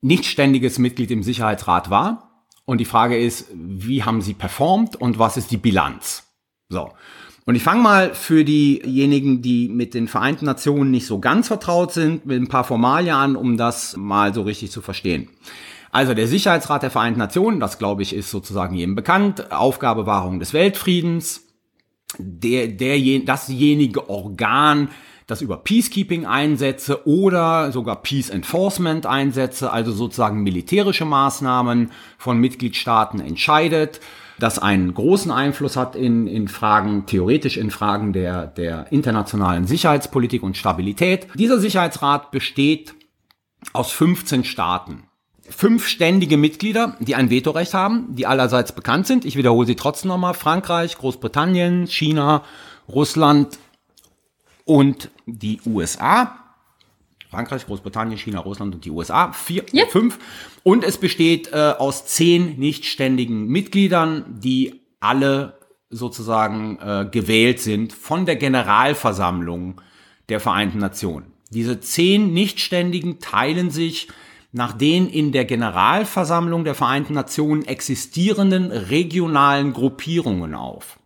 nicht ständiges Mitglied im Sicherheitsrat war. Und die Frage ist, wie haben sie performt und was ist die Bilanz? So. Und ich fange mal für diejenigen, die mit den Vereinten Nationen nicht so ganz vertraut sind, mit ein paar Formalien an, um das mal so richtig zu verstehen. Also der Sicherheitsrat der Vereinten Nationen, das glaube ich ist sozusagen jedem bekannt, Aufgabe Wahrung des Weltfriedens, der, der, dasjenige Organ, das über Peacekeeping Einsätze oder sogar Peace Enforcement Einsätze, also sozusagen militärische Maßnahmen von Mitgliedstaaten entscheidet, das einen großen Einfluss hat in, in Fragen, theoretisch in Fragen der, der internationalen Sicherheitspolitik und Stabilität. Dieser Sicherheitsrat besteht aus 15 Staaten. Fünf ständige Mitglieder, die ein Vetorecht haben, die allerseits bekannt sind. Ich wiederhole sie trotzdem nochmal. Frankreich, Großbritannien, China, Russland und die USA. Frankreich, Großbritannien, China, Russland und die USA. Vier, Ja. fünf. Und es besteht äh, aus zehn nicht ständigen Mitgliedern, die alle sozusagen äh, gewählt sind von der Generalversammlung der Vereinten Nationen. Diese zehn Nichtständigen teilen sich nach den in der Generalversammlung der Vereinten Nationen existierenden regionalen Gruppierungen auf.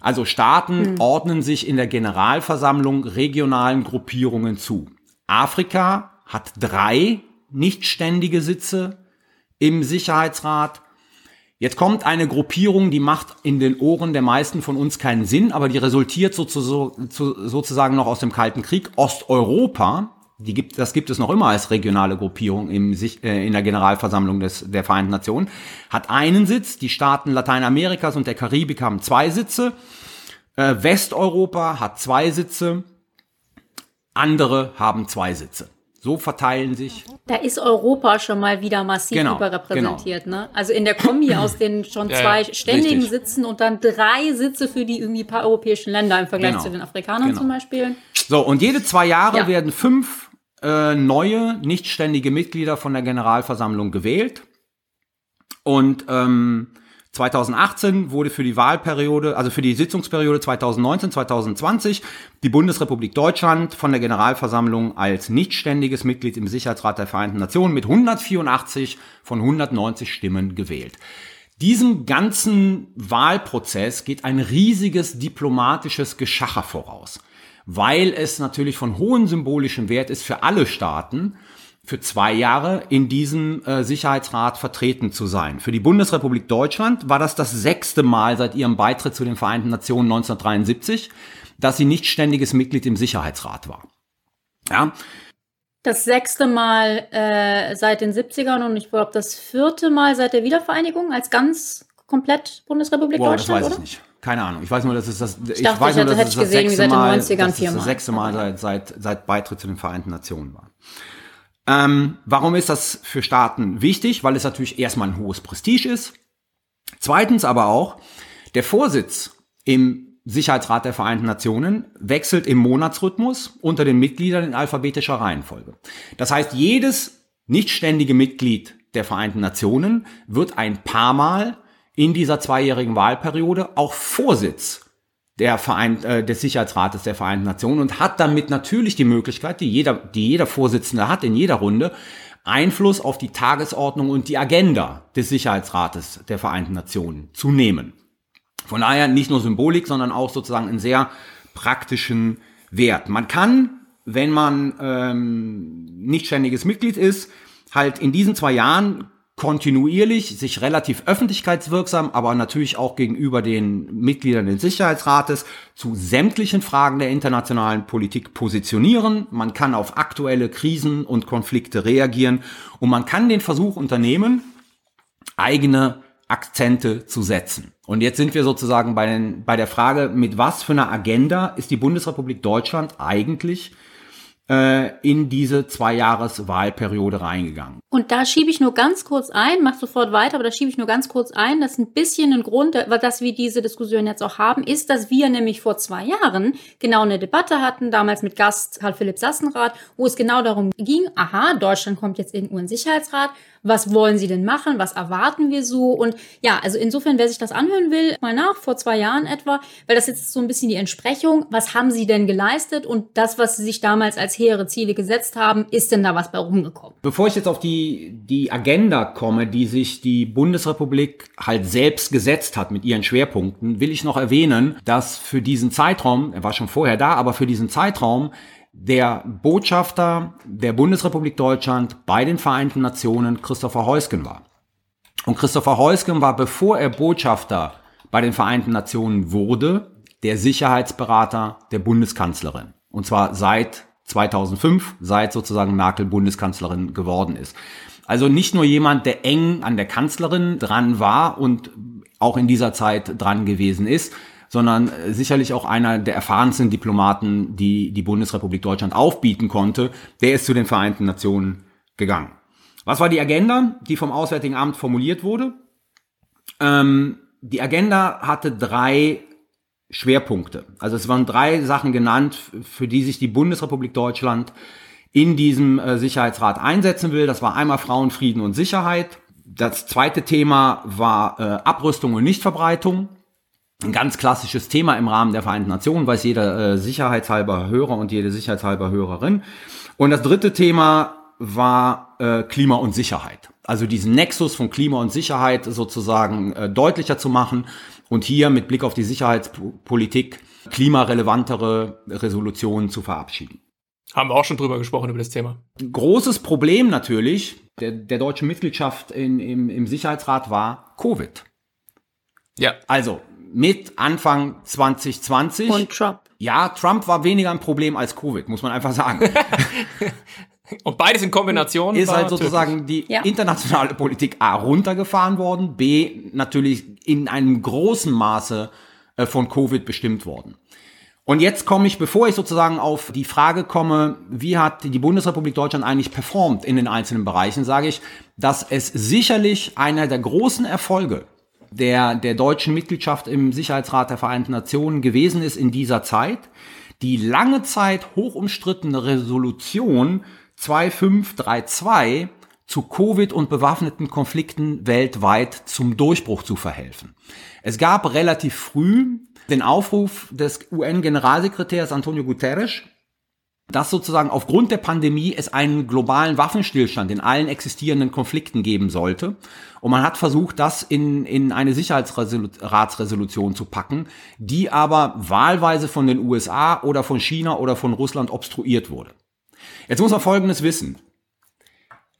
Also Staaten ordnen sich in der Generalversammlung regionalen Gruppierungen zu. Afrika hat drei nichtständige Sitze im Sicherheitsrat. Jetzt kommt eine Gruppierung, die macht in den Ohren der meisten von uns keinen Sinn, aber die resultiert sozusagen, noch aus dem Kalten Krieg. Osteuropa, die gibt, das gibt es noch immer als regionale Gruppierung im, äh, in der Generalversammlung des, der Vereinten Nationen, hat einen Sitz. Die Staaten Lateinamerikas und der Karibik haben zwei Sitze. Äh, Westeuropa hat zwei Sitze. Andere haben zwei Sitze. So verteilen sich Da ist Europa schon mal wieder massiv Genau, überrepräsentiert. Ne? Also in der Kombi [CLEARS THROAT] aus den schon Ja, zwei ja, ständigen richtig. Sitzen und dann drei Sitze für die irgendwie paar europäischen Länder im Vergleich Genau, zu den Afrikanern genau. zum Beispiel. So, und jede zwei Jahre Ja. werden fünf äh, neue, nichtständige Mitglieder von der Generalversammlung gewählt. Und ähm, 2018 wurde für die Wahlperiode, also für die Sitzungsperiode 2019, 2020, die Bundesrepublik Deutschland von der Generalversammlung als nichtständiges Mitglied im Sicherheitsrat der Vereinten Nationen mit 184 von 190 Stimmen gewählt. Diesem ganzen Wahlprozess geht ein riesiges diplomatisches Geschacher voraus. weil es natürlich von hohem symbolischem Wert ist für alle Staaten, für zwei Jahre in diesem äh, Sicherheitsrat vertreten zu sein. Für die Bundesrepublik Deutschland war das das sechste Mal seit ihrem Beitritt zu den Vereinten Nationen 1973, dass sie nicht ständiges Mitglied im Sicherheitsrat war. Ja. Das sechste Mal äh, seit den 70ern und ich glaube das vierte Mal seit der Wiedervereinigung als ganz komplett Bundesrepublik Wow, Deutschland, das weiß oder? ich nicht. Keine Ahnung. Ich weiß nur, dass es das. Ich, dachte, weiß ich nur, dass ich das wie sechste Mal, 90ern dass es das sechste Mal seit, seit, seit Beitritt zu den Vereinten Nationen war. Ähm, warum ist das für Staaten wichtig? Weil es natürlich erstmal ein hohes Prestige ist. Zweitens aber auch, der Vorsitz im Sicherheitsrat der Vereinten Nationen wechselt im Monatsrhythmus unter den Mitgliedern in alphabetischer Reihenfolge. Das heißt, jedes nichtständige Mitglied der Vereinten Nationen wird ein paar Mal in dieser zweijährigen Wahlperiode auch Vorsitz der Vereint, äh, des Sicherheitsrates der Vereinten Nationen und hat damit natürlich die Möglichkeit, die jeder, die jeder Vorsitzende hat in jeder Runde, Einfluss auf die Tagesordnung und die Agenda des Sicherheitsrates der Vereinten Nationen zu nehmen. Von daher nicht nur Symbolik, sondern auch sozusagen einen sehr praktischen Wert. Man kann, wenn man ähm, nicht ständiges Mitglied ist, halt in diesen zwei Jahren kontinuierlich sich relativ öffentlichkeitswirksam, aber natürlich auch gegenüber den Mitgliedern des Sicherheitsrates zu sämtlichen Fragen der internationalen Politik positionieren. Man kann auf aktuelle Krisen und Konflikte reagieren und man kann den Versuch unternehmen, eigene Akzente zu setzen. Und jetzt sind wir sozusagen bei, den, bei der Frage, mit was für einer Agenda ist die Bundesrepublik Deutschland eigentlich äh, in diese Zwei-Jahres-Wahlperiode reingegangen? Und da schiebe ich nur ganz kurz ein, mach sofort weiter, aber da schiebe ich nur ganz kurz ein, dass ein bisschen ein Grund, dass wir diese Diskussion jetzt auch haben, ist, dass wir nämlich vor zwei Jahren genau eine Debatte hatten, damals mit Gast Karl-Philipp Sassenrath, wo es genau darum ging, aha, Deutschland kommt jetzt in den UN-Sicherheitsrat, was wollen sie denn machen, was erwarten wir so und ja, also insofern, wer sich das anhören will, mal nach, vor zwei Jahren etwa, weil das jetzt so ein bisschen die Entsprechung, was haben sie denn geleistet und das, was sie sich damals als hehre Ziele gesetzt haben, ist denn da was bei rumgekommen? Bevor ich jetzt auf die, die Agenda komme, die sich die Bundesrepublik halt selbst gesetzt hat mit ihren Schwerpunkten, will ich noch erwähnen, dass für diesen Zeitraum, er war schon vorher da, aber für diesen Zeitraum der Botschafter der Bundesrepublik Deutschland bei den Vereinten Nationen Christopher Heusgen war. Und Christopher Heusgen war, bevor er Botschafter bei den Vereinten Nationen wurde, der Sicherheitsberater der Bundeskanzlerin. Und zwar seit 2005, seit sozusagen Merkel Bundeskanzlerin geworden ist. Also nicht nur jemand, der eng an der Kanzlerin dran war und auch in dieser Zeit dran gewesen ist, sondern äh, sicherlich auch einer der erfahrensten Diplomaten, die die Bundesrepublik Deutschland aufbieten konnte. Der ist zu den Vereinten Nationen gegangen. Was war die Agenda, die vom Auswärtigen Amt formuliert wurde? Ähm, die Agenda hatte drei Schwerpunkte. Also es waren drei Sachen genannt, für die sich die Bundesrepublik Deutschland in diesem äh, Sicherheitsrat einsetzen will. Das war einmal Frauen, Frieden und Sicherheit. Das zweite Thema war äh, Abrüstung und Nichtverbreitung. Ein ganz klassisches Thema im Rahmen der Vereinten Nationen, weiß jeder äh, sicherheitshalber Hörer und jede sicherheitshalber Hörerin. Und das dritte Thema war äh, Klima und Sicherheit. Also diesen Nexus von Klima und Sicherheit sozusagen äh, deutlicher zu machen und hier mit Blick auf die Sicherheitspolitik klimarelevantere Resolutionen zu verabschieden. Haben wir auch schon drüber gesprochen, über das Thema. Großes Problem natürlich der, der deutschen Mitgliedschaft in, im, im Sicherheitsrat war Covid. Ja. Also mit Anfang 2020. Und Trump. ja, Trump war weniger ein Problem als Covid, muss man einfach sagen. [LAUGHS] Und beides in Kombination. ist halt sozusagen die Ja. internationale Politik A runtergefahren worden, B natürlich in einem großen Maße äh, von Covid bestimmt worden. Und jetzt komme ich, bevor ich sozusagen auf die Frage komme, wie hat die Bundesrepublik Deutschland eigentlich performt in den einzelnen Bereichen, sage ich, dass es sicherlich einer der großen Erfolge der, der deutschen Mitgliedschaft im Sicherheitsrat der Vereinten Nationen gewesen ist in dieser Zeit, die lange Zeit hoch umstrittene Resolution 2532 zu Covid und bewaffneten Konflikten weltweit zum Durchbruch zu verhelfen. Es gab relativ früh den Aufruf des UN-Generalsekretärs Antonio Guterres, dass sozusagen aufgrund der Pandemie es einen globalen Waffenstillstand in allen existierenden Konflikten geben sollte. Und man hat versucht, das in, in eine Sicherheitsratsresolution zu packen, die aber wahlweise von den USA oder von China oder von Russland obstruiert wurde. Jetzt muss man Folgendes wissen.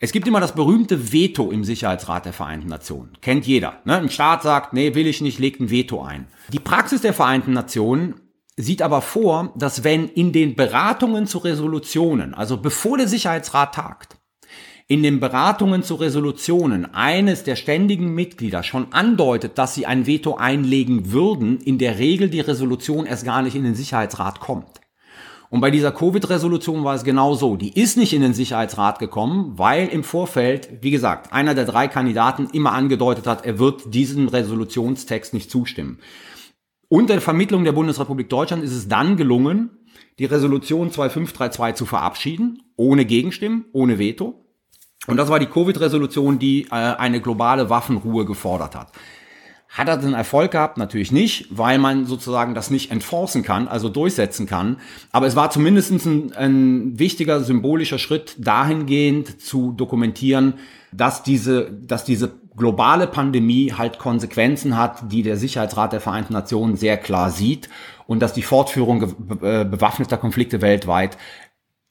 Es gibt immer das berühmte Veto im Sicherheitsrat der Vereinten Nationen. Kennt jeder. Ne? Ein Staat sagt, nee, will ich nicht, legt ein Veto ein. Die Praxis der Vereinten Nationen sieht aber vor, dass wenn in den Beratungen zu Resolutionen, also bevor der Sicherheitsrat tagt, in den Beratungen zu Resolutionen eines der ständigen Mitglieder schon andeutet, dass sie ein Veto einlegen würden, in der Regel die Resolution erst gar nicht in den Sicherheitsrat kommt. Und bei dieser Covid-Resolution war es genau so. Die ist nicht in den Sicherheitsrat gekommen, weil im Vorfeld, wie gesagt, einer der drei Kandidaten immer angedeutet hat, er wird diesem Resolutionstext nicht zustimmen. Unter der Vermittlung der Bundesrepublik Deutschland ist es dann gelungen, die Resolution 2532 zu verabschieden, ohne Gegenstimmen, ohne Veto. Und das war die Covid-Resolution, die äh, eine globale Waffenruhe gefordert hat. Hat er den Erfolg gehabt? Natürlich nicht, weil man sozusagen das nicht enforcen kann, also durchsetzen kann. Aber es war zumindest ein, ein wichtiger symbolischer Schritt dahingehend zu dokumentieren, dass diese, dass diese globale Pandemie halt Konsequenzen hat, die der Sicherheitsrat der Vereinten Nationen sehr klar sieht und dass die Fortführung äh, bewaffneter Konflikte weltweit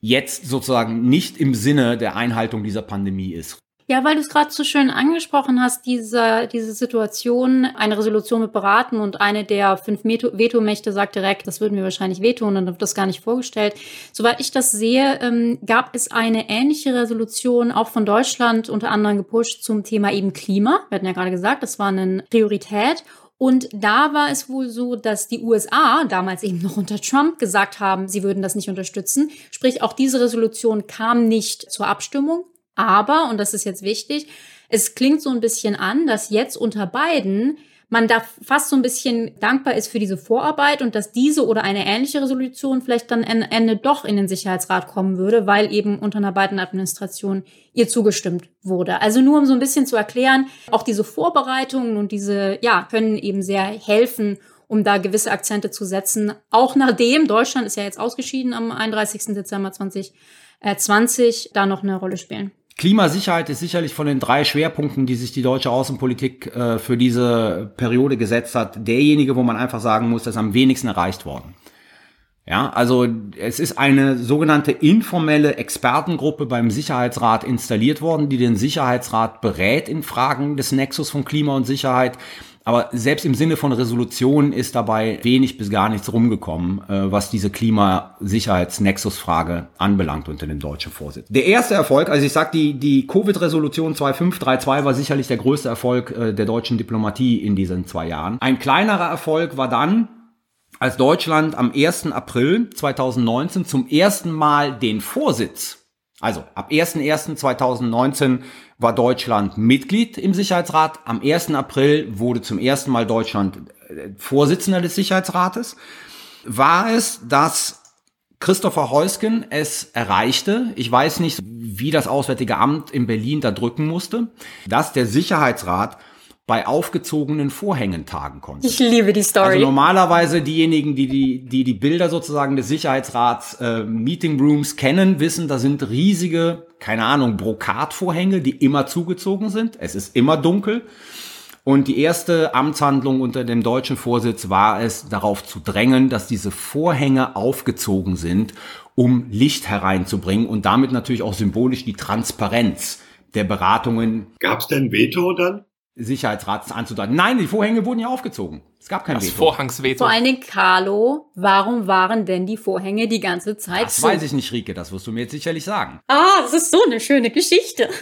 jetzt sozusagen nicht im Sinne der Einhaltung dieser Pandemie ist. Ja, weil du es gerade so schön angesprochen hast, diese, diese Situation, eine Resolution mit beraten und eine der fünf Vetomächte sagt direkt, das würden wir wahrscheinlich vetoen, dann wird das gar nicht vorgestellt. Soweit ich das sehe, ähm, gab es eine ähnliche Resolution auch von Deutschland unter anderem gepusht zum Thema eben Klima. Wir hatten ja gerade gesagt, das war eine Priorität. Und da war es wohl so, dass die USA, damals eben noch unter Trump, gesagt haben, sie würden das nicht unterstützen. Sprich, auch diese Resolution kam nicht zur Abstimmung. Aber, und das ist jetzt wichtig, es klingt so ein bisschen an, dass jetzt unter beiden man da fast so ein bisschen dankbar ist für diese Vorarbeit und dass diese oder eine ähnliche Resolution vielleicht dann Ende doch in den Sicherheitsrat kommen würde, weil eben unter einer beiden Administration ihr zugestimmt wurde. Also nur um so ein bisschen zu erklären, auch diese Vorbereitungen und diese, ja, können eben sehr helfen, um da gewisse Akzente zu setzen. Auch nachdem Deutschland ist ja jetzt ausgeschieden am 31. Dezember 2020, da noch eine Rolle spielen. Klimasicherheit ist sicherlich von den drei Schwerpunkten, die sich die deutsche Außenpolitik äh, für diese Periode gesetzt hat, derjenige, wo man einfach sagen muss, das ist am wenigsten erreicht worden. Ja, also es ist eine sogenannte informelle Expertengruppe beim Sicherheitsrat installiert worden, die den Sicherheitsrat berät in Fragen des Nexus von Klima und Sicherheit. Aber selbst im Sinne von Resolutionen ist dabei wenig bis gar nichts rumgekommen, äh, was diese Klimasicherheits-Nexus-Frage anbelangt unter dem deutschen Vorsitz. Der erste Erfolg, also ich sag, die, die Covid-Resolution 2532 war sicherlich der größte Erfolg äh, der deutschen Diplomatie in diesen zwei Jahren. Ein kleinerer Erfolg war dann, als Deutschland am 1. April 2019 zum ersten Mal den Vorsitz also ab 1.1.2019 war Deutschland Mitglied im Sicherheitsrat. Am 1. April wurde zum ersten Mal Deutschland äh, Vorsitzender des Sicherheitsrates. War es, dass Christopher Heusken es erreichte, ich weiß nicht, wie das Auswärtige Amt in Berlin da drücken musste, dass der Sicherheitsrat bei aufgezogenen Vorhängen tagen konnte. Ich liebe die Story. Also normalerweise diejenigen, die die, die, die Bilder sozusagen des Sicherheitsrats äh, Meeting Rooms kennen, wissen, da sind riesige, keine Ahnung, Brokatvorhänge, die immer zugezogen sind. Es ist immer dunkel. Und die erste Amtshandlung unter dem deutschen Vorsitz war es, darauf zu drängen, dass diese Vorhänge aufgezogen sind, um Licht hereinzubringen und damit natürlich auch symbolisch die Transparenz der Beratungen. Gab es denn Veto dann? Sicherheitsrats anzudeuten. Nein, die Vorhänge wurden ja aufgezogen. Es gab kein das Veto. Vorhangsveto. Vor allen Dingen, Carlo, warum waren denn die Vorhänge die ganze Zeit Das zu? weiß ich nicht, Rike, das wirst du mir jetzt sicherlich sagen. Ah, das ist so eine schöne Geschichte. [LAUGHS]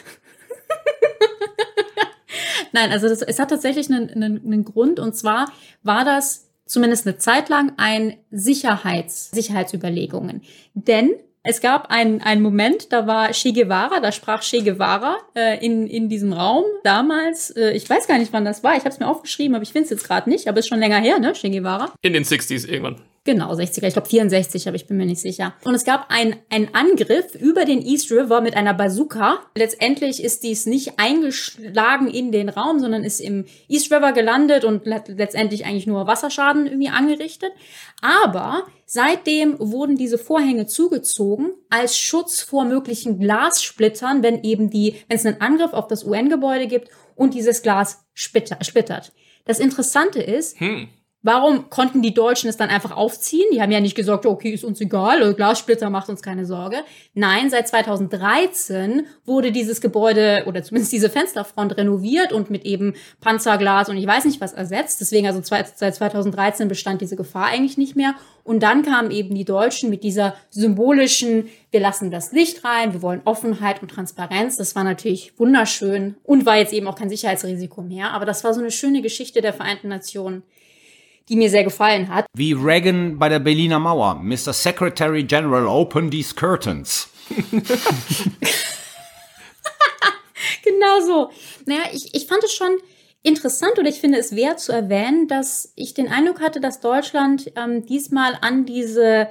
Nein, also das, es hat tatsächlich einen, einen, einen Grund und zwar war das zumindest eine Zeit lang ein Sicherheits, Sicherheitsüberlegungen. Denn es gab einen, einen Moment, da war Che Guevara, da sprach Che Guevara äh, in, in diesem Raum damals. Äh, ich weiß gar nicht, wann das war. Ich habe es mir aufgeschrieben, aber ich finde es jetzt gerade nicht. Aber ist schon länger her, ne, Che Guevara? In den 60s irgendwann. Genau, 60er, ich glaube 64, aber ich bin mir nicht sicher. Und es gab einen Angriff über den East River mit einer Bazooka. Letztendlich ist dies nicht eingeschlagen in den Raum, sondern ist im East River gelandet und hat letztendlich eigentlich nur Wasserschaden irgendwie angerichtet. Aber seitdem wurden diese Vorhänge zugezogen als Schutz vor möglichen Glassplittern, wenn eben die, wenn es einen Angriff auf das UN-Gebäude gibt und dieses Glas splittert. Das Interessante ist, hm Warum konnten die Deutschen es dann einfach aufziehen? Die haben ja nicht gesagt, okay, ist uns egal, Glassplitter macht uns keine Sorge. Nein, seit 2013 wurde dieses Gebäude oder zumindest diese Fensterfront renoviert und mit eben Panzerglas und ich weiß nicht was ersetzt. Deswegen also seit 2013 bestand diese Gefahr eigentlich nicht mehr. Und dann kamen eben die Deutschen mit dieser symbolischen, wir lassen das Licht rein, wir wollen Offenheit und Transparenz. Das war natürlich wunderschön und war jetzt eben auch kein Sicherheitsrisiko mehr. Aber das war so eine schöne Geschichte der Vereinten Nationen die mir sehr gefallen hat. Wie Reagan bei der Berliner Mauer. Mr. Secretary General, open these curtains. [LAUGHS] genau so. Naja, ich, ich fand es schon interessant oder ich finde es wert zu erwähnen, dass ich den Eindruck hatte, dass Deutschland ähm, diesmal an diese,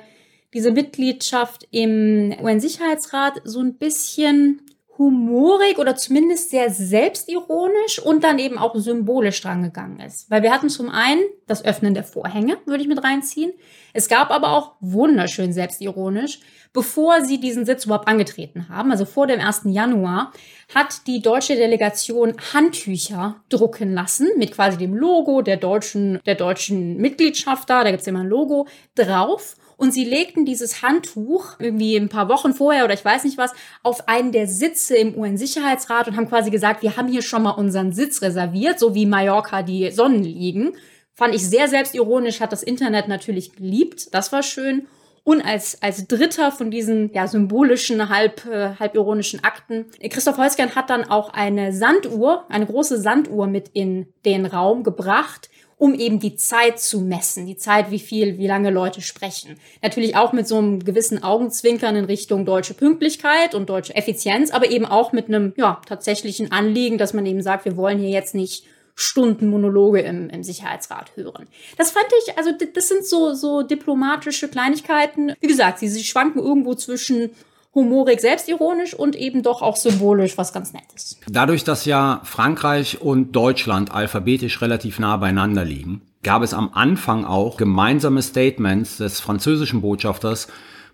diese Mitgliedschaft im UN-Sicherheitsrat so ein bisschen humorig oder zumindest sehr selbstironisch und dann eben auch symbolisch drangegangen ist. Weil wir hatten zum einen das Öffnen der Vorhänge, würde ich mit reinziehen. Es gab aber auch wunderschön selbstironisch, bevor sie diesen Sitz überhaupt angetreten haben, also vor dem 1. Januar, hat die deutsche Delegation Handtücher drucken lassen mit quasi dem Logo der deutschen, der deutschen Mitgliedschaft da, da gibt's immer ein Logo drauf und sie legten dieses Handtuch irgendwie ein paar Wochen vorher oder ich weiß nicht was auf einen der Sitze im UN-Sicherheitsrat und haben quasi gesagt, wir haben hier schon mal unseren Sitz reserviert, so wie Mallorca die Sonnen liegen. Fand ich sehr selbstironisch, hat das Internet natürlich geliebt. Das war schön. Und als, als dritter von diesen ja, symbolischen, halb, äh, halb ironischen Akten, Christoph Holzgern hat dann auch eine Sanduhr, eine große Sanduhr mit in den Raum gebracht, um eben die Zeit zu messen, die Zeit, wie viel, wie lange Leute sprechen. Natürlich auch mit so einem gewissen Augenzwinkern in Richtung deutsche Pünktlichkeit und deutsche Effizienz, aber eben auch mit einem ja, tatsächlichen Anliegen, dass man eben sagt, wir wollen hier jetzt nicht Stundenmonologe im, im Sicherheitsrat hören. Das fand ich, also das sind so, so diplomatische Kleinigkeiten. Wie gesagt, sie, sie schwanken irgendwo zwischen humorig, selbstironisch und eben doch auch symbolisch was ganz Nettes. Dadurch, dass ja Frankreich und Deutschland alphabetisch relativ nah beieinander liegen, gab es am Anfang auch gemeinsame Statements des französischen Botschafters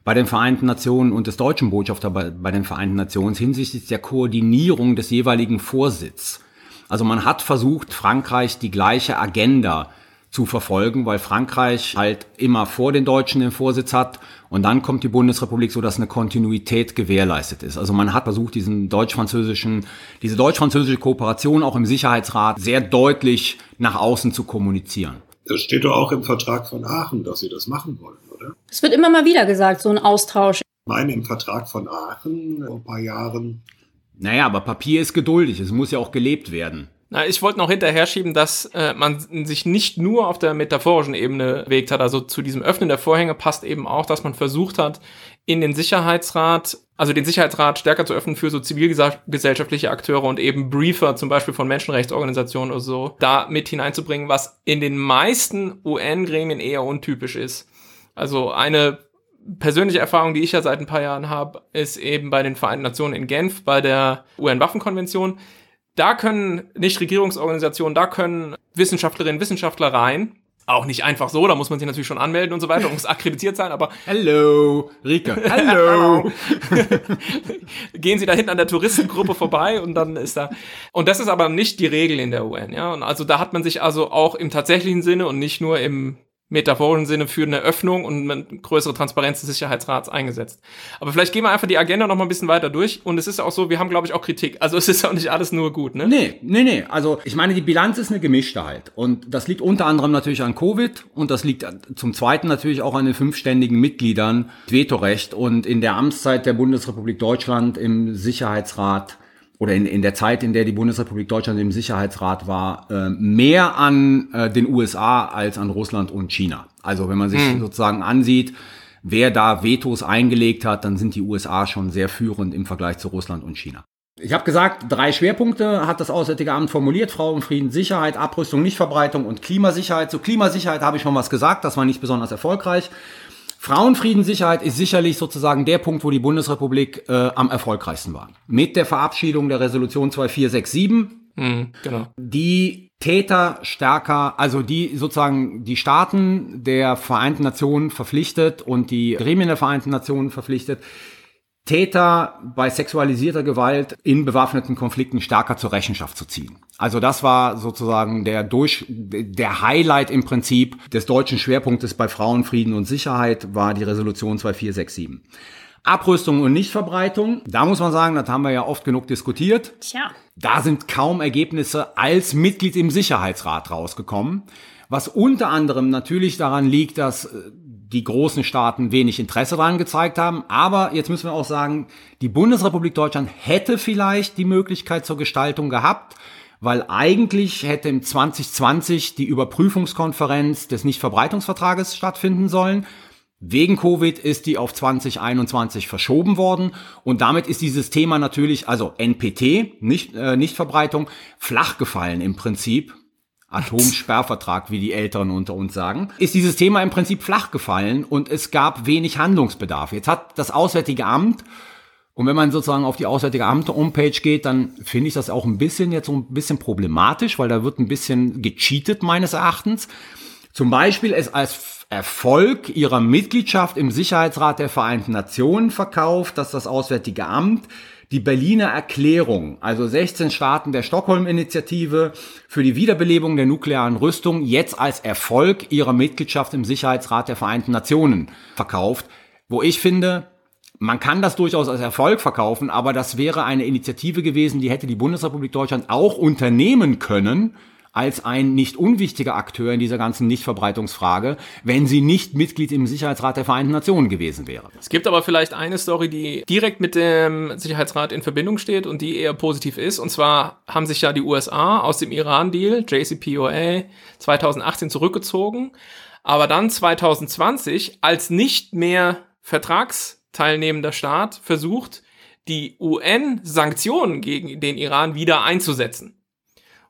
bei den Vereinten Nationen und des deutschen Botschafters bei, bei den Vereinten Nationen hinsichtlich der Koordinierung des jeweiligen Vorsitz. Also man hat versucht, Frankreich die gleiche Agenda zu verfolgen, weil Frankreich halt immer vor den Deutschen den Vorsitz hat und dann kommt die Bundesrepublik so, dass eine Kontinuität gewährleistet ist. Also man hat versucht, diesen deutsch-französischen, diese deutsch-französische Kooperation auch im Sicherheitsrat sehr deutlich nach außen zu kommunizieren. Das steht doch auch im Vertrag von Aachen, dass sie das machen wollen, oder? Es wird immer mal wieder gesagt, so ein Austausch. Ich meine, im Vertrag von Aachen vor ein paar Jahren. Naja, aber Papier ist geduldig, es muss ja auch gelebt werden. Na, ich wollte noch hinterher schieben, dass äh, man sich nicht nur auf der metaphorischen Ebene bewegt hat. Also zu diesem Öffnen der Vorhänge passt eben auch, dass man versucht hat, in den Sicherheitsrat, also den Sicherheitsrat stärker zu öffnen für so zivilgesellschaftliche Akteure und eben Briefer, zum Beispiel von Menschenrechtsorganisationen oder so, da mit hineinzubringen, was in den meisten UN-Gremien eher untypisch ist. Also eine persönliche Erfahrung, die ich ja seit ein paar Jahren habe, ist eben bei den Vereinten Nationen in Genf, bei der UN-Waffenkonvention da können Nichtregierungsorganisationen, da können Wissenschaftlerinnen, Wissenschaftler rein. Auch nicht einfach so, da muss man sich natürlich schon anmelden und so weiter, muss [LAUGHS] akkreditiert sein, aber. Hallo, Rika. [LAUGHS] Hallo. [LAUGHS] Gehen Sie da hinten an der Touristengruppe vorbei und dann ist da. Und das ist aber nicht die Regel in der UN, ja. Und also da hat man sich also auch im tatsächlichen Sinne und nicht nur im metaphorischen Sinne für eine Öffnung und eine größere Transparenz des Sicherheitsrats eingesetzt. Aber vielleicht gehen wir einfach die Agenda noch mal ein bisschen weiter durch. Und es ist auch so, wir haben, glaube ich, auch Kritik. Also es ist auch nicht alles nur gut, ne? Nee, nee, nee. Also ich meine, die Bilanz ist eine gemischte halt. Und das liegt unter anderem natürlich an Covid und das liegt zum Zweiten natürlich auch an den fünfständigen Mitgliedern Vetorecht und in der Amtszeit der Bundesrepublik Deutschland im Sicherheitsrat oder in, in der Zeit, in der die Bundesrepublik Deutschland im Sicherheitsrat war, äh, mehr an äh, den USA als an Russland und China. Also wenn man sich hm. sozusagen ansieht, wer da Vetos eingelegt hat, dann sind die USA schon sehr führend im Vergleich zu Russland und China. Ich habe gesagt, drei Schwerpunkte hat das Auswärtige Amt formuliert. Frauenfrieden, Sicherheit, Abrüstung, Nichtverbreitung und Klimasicherheit. Zu Klimasicherheit habe ich schon was gesagt, das war nicht besonders erfolgreich. Frauenfrieden, Sicherheit ist sicherlich sozusagen der Punkt, wo die Bundesrepublik äh, am erfolgreichsten war. Mit der Verabschiedung der Resolution 2467, Mhm, genau. die Täter stärker, also die sozusagen die Staaten der Vereinten Nationen verpflichtet und die Gremien der Vereinten Nationen verpflichtet, Täter bei sexualisierter Gewalt in bewaffneten Konflikten stärker zur Rechenschaft zu ziehen. Also das war sozusagen der durch der Highlight im Prinzip des deutschen Schwerpunktes bei Frauenfrieden und Sicherheit war die Resolution 2467. Abrüstung und Nichtverbreitung, da muss man sagen, das haben wir ja oft genug diskutiert. Tja. Da sind kaum Ergebnisse als Mitglied im Sicherheitsrat rausgekommen, was unter anderem natürlich daran liegt, dass äh, die großen Staaten wenig Interesse daran gezeigt haben. Aber jetzt müssen wir auch sagen, die Bundesrepublik Deutschland hätte vielleicht die Möglichkeit zur Gestaltung gehabt, weil eigentlich hätte im 2020 die Überprüfungskonferenz des Nichtverbreitungsvertrages stattfinden sollen. Wegen Covid ist die auf 2021 verschoben worden und damit ist dieses Thema natürlich, also NPT, nicht, äh, Nichtverbreitung, flach gefallen im Prinzip. Atomsperrvertrag, wie die Älteren unter uns sagen, ist dieses Thema im Prinzip flach gefallen und es gab wenig Handlungsbedarf. Jetzt hat das Auswärtige Amt und wenn man sozusagen auf die Auswärtige Amt Homepage geht, dann finde ich das auch ein bisschen jetzt so ein bisschen problematisch, weil da wird ein bisschen gecheatet meines Erachtens. Zum Beispiel es als Erfolg ihrer Mitgliedschaft im Sicherheitsrat der Vereinten Nationen verkauft, dass das Auswärtige Amt die Berliner Erklärung, also 16 Staaten der Stockholm-Initiative für die Wiederbelebung der nuklearen Rüstung, jetzt als Erfolg ihrer Mitgliedschaft im Sicherheitsrat der Vereinten Nationen verkauft, wo ich finde, man kann das durchaus als Erfolg verkaufen, aber das wäre eine Initiative gewesen, die hätte die Bundesrepublik Deutschland auch unternehmen können, als ein nicht unwichtiger Akteur in dieser ganzen Nichtverbreitungsfrage, wenn sie nicht Mitglied im Sicherheitsrat der Vereinten Nationen gewesen wäre. Es gibt aber vielleicht eine Story, die direkt mit dem Sicherheitsrat in Verbindung steht und die eher positiv ist. Und zwar haben sich ja die USA aus dem Iran-Deal, JCPOA, 2018 zurückgezogen, aber dann 2020 als nicht mehr vertragsteilnehmender Staat versucht, die UN-Sanktionen gegen den Iran wieder einzusetzen.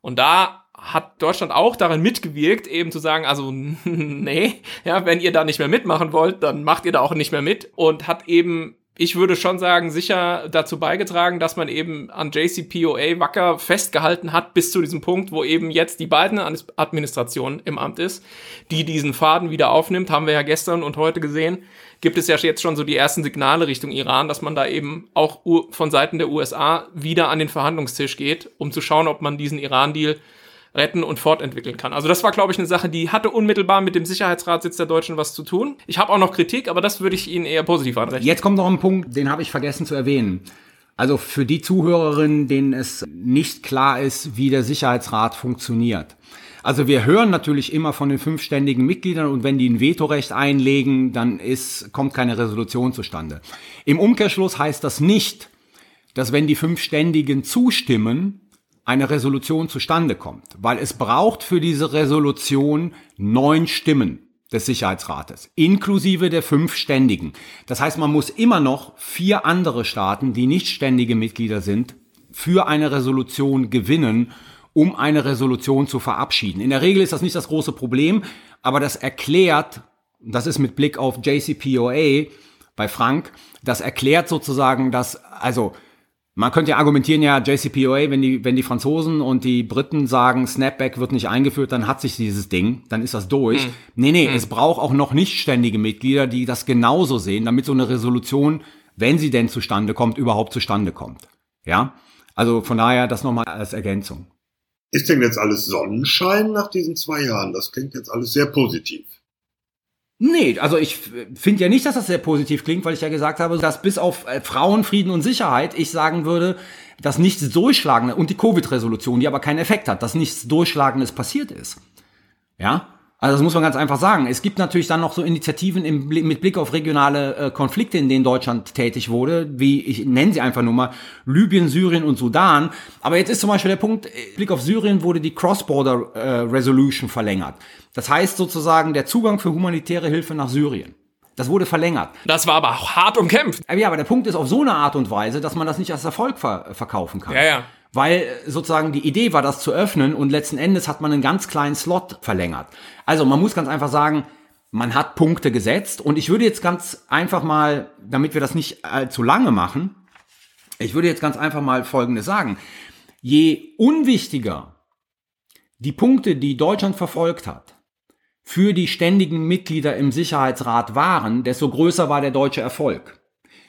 Und da hat Deutschland auch darin mitgewirkt, eben zu sagen, also [LAUGHS] nee, ja, wenn ihr da nicht mehr mitmachen wollt, dann macht ihr da auch nicht mehr mit. Und hat eben ich würde schon sagen, sicher dazu beigetragen, dass man eben an JCPOA wacker festgehalten hat, bis zu diesem Punkt, wo eben jetzt die beiden Administration im Amt ist, die diesen Faden wieder aufnimmt, haben wir ja gestern und heute gesehen, gibt es ja jetzt schon so die ersten Signale Richtung Iran, dass man da eben auch von Seiten der USA wieder an den Verhandlungstisch geht, um zu schauen, ob man diesen Iran-Deal retten und fortentwickeln kann. Also das war, glaube ich, eine Sache, die hatte unmittelbar mit dem Sicherheitsratssitz der Deutschen was zu tun. Ich habe auch noch Kritik, aber das würde ich Ihnen eher positiv anrechnen. Jetzt kommt noch ein Punkt, den habe ich vergessen zu erwähnen. Also für die Zuhörerinnen, denen es nicht klar ist, wie der Sicherheitsrat funktioniert. Also wir hören natürlich immer von den fünfständigen Mitgliedern und wenn die ein Vetorecht einlegen, dann ist, kommt keine Resolution zustande. Im Umkehrschluss heißt das nicht, dass wenn die Fünfständigen zustimmen, eine Resolution zustande kommt, weil es braucht für diese Resolution neun Stimmen des Sicherheitsrates, inklusive der fünf Ständigen. Das heißt, man muss immer noch vier andere Staaten, die nicht ständige Mitglieder sind, für eine Resolution gewinnen, um eine Resolution zu verabschieden. In der Regel ist das nicht das große Problem, aber das erklärt, das ist mit Blick auf JCPOA bei Frank, das erklärt sozusagen, dass, also man könnte ja argumentieren, ja, JCPOA, wenn die, wenn die Franzosen und die Briten sagen, Snapback wird nicht eingeführt, dann hat sich dieses Ding, dann ist das durch. Mhm. Nee, nee, mhm. es braucht auch noch nicht ständige Mitglieder, die das genauso sehen, damit so eine Resolution, wenn sie denn zustande kommt, überhaupt zustande kommt. Ja? Also von daher das nochmal als Ergänzung. Ist denn jetzt alles Sonnenschein nach diesen zwei Jahren? Das klingt jetzt alles sehr positiv. Nee, also ich finde ja nicht, dass das sehr positiv klingt, weil ich ja gesagt habe, dass bis auf äh, Frauenfrieden und Sicherheit ich sagen würde, dass nichts Durchschlagendes und die Covid-Resolution, die aber keinen Effekt hat, dass nichts Durchschlagendes passiert ist. Ja? Also das muss man ganz einfach sagen. Es gibt natürlich dann noch so Initiativen im, mit Blick auf regionale äh, Konflikte, in denen Deutschland tätig wurde, wie ich nenne sie einfach nur mal Libyen, Syrien und Sudan. Aber jetzt ist zum Beispiel der Punkt, äh, Blick auf Syrien wurde die Cross-Border äh, Resolution verlängert. Das heißt sozusagen der Zugang für humanitäre Hilfe nach Syrien. Das wurde verlängert. Das war aber auch hart umkämpft. Ja, aber der Punkt ist auf so eine Art und Weise, dass man das nicht als Erfolg ver verkaufen kann. Ja, ja. Weil sozusagen die Idee war, das zu öffnen und letzten Endes hat man einen ganz kleinen Slot verlängert. Also man muss ganz einfach sagen, man hat Punkte gesetzt und ich würde jetzt ganz einfach mal, damit wir das nicht allzu lange machen, ich würde jetzt ganz einfach mal Folgendes sagen. Je unwichtiger die Punkte, die Deutschland verfolgt hat, für die ständigen Mitglieder im Sicherheitsrat waren, desto größer war der deutsche Erfolg.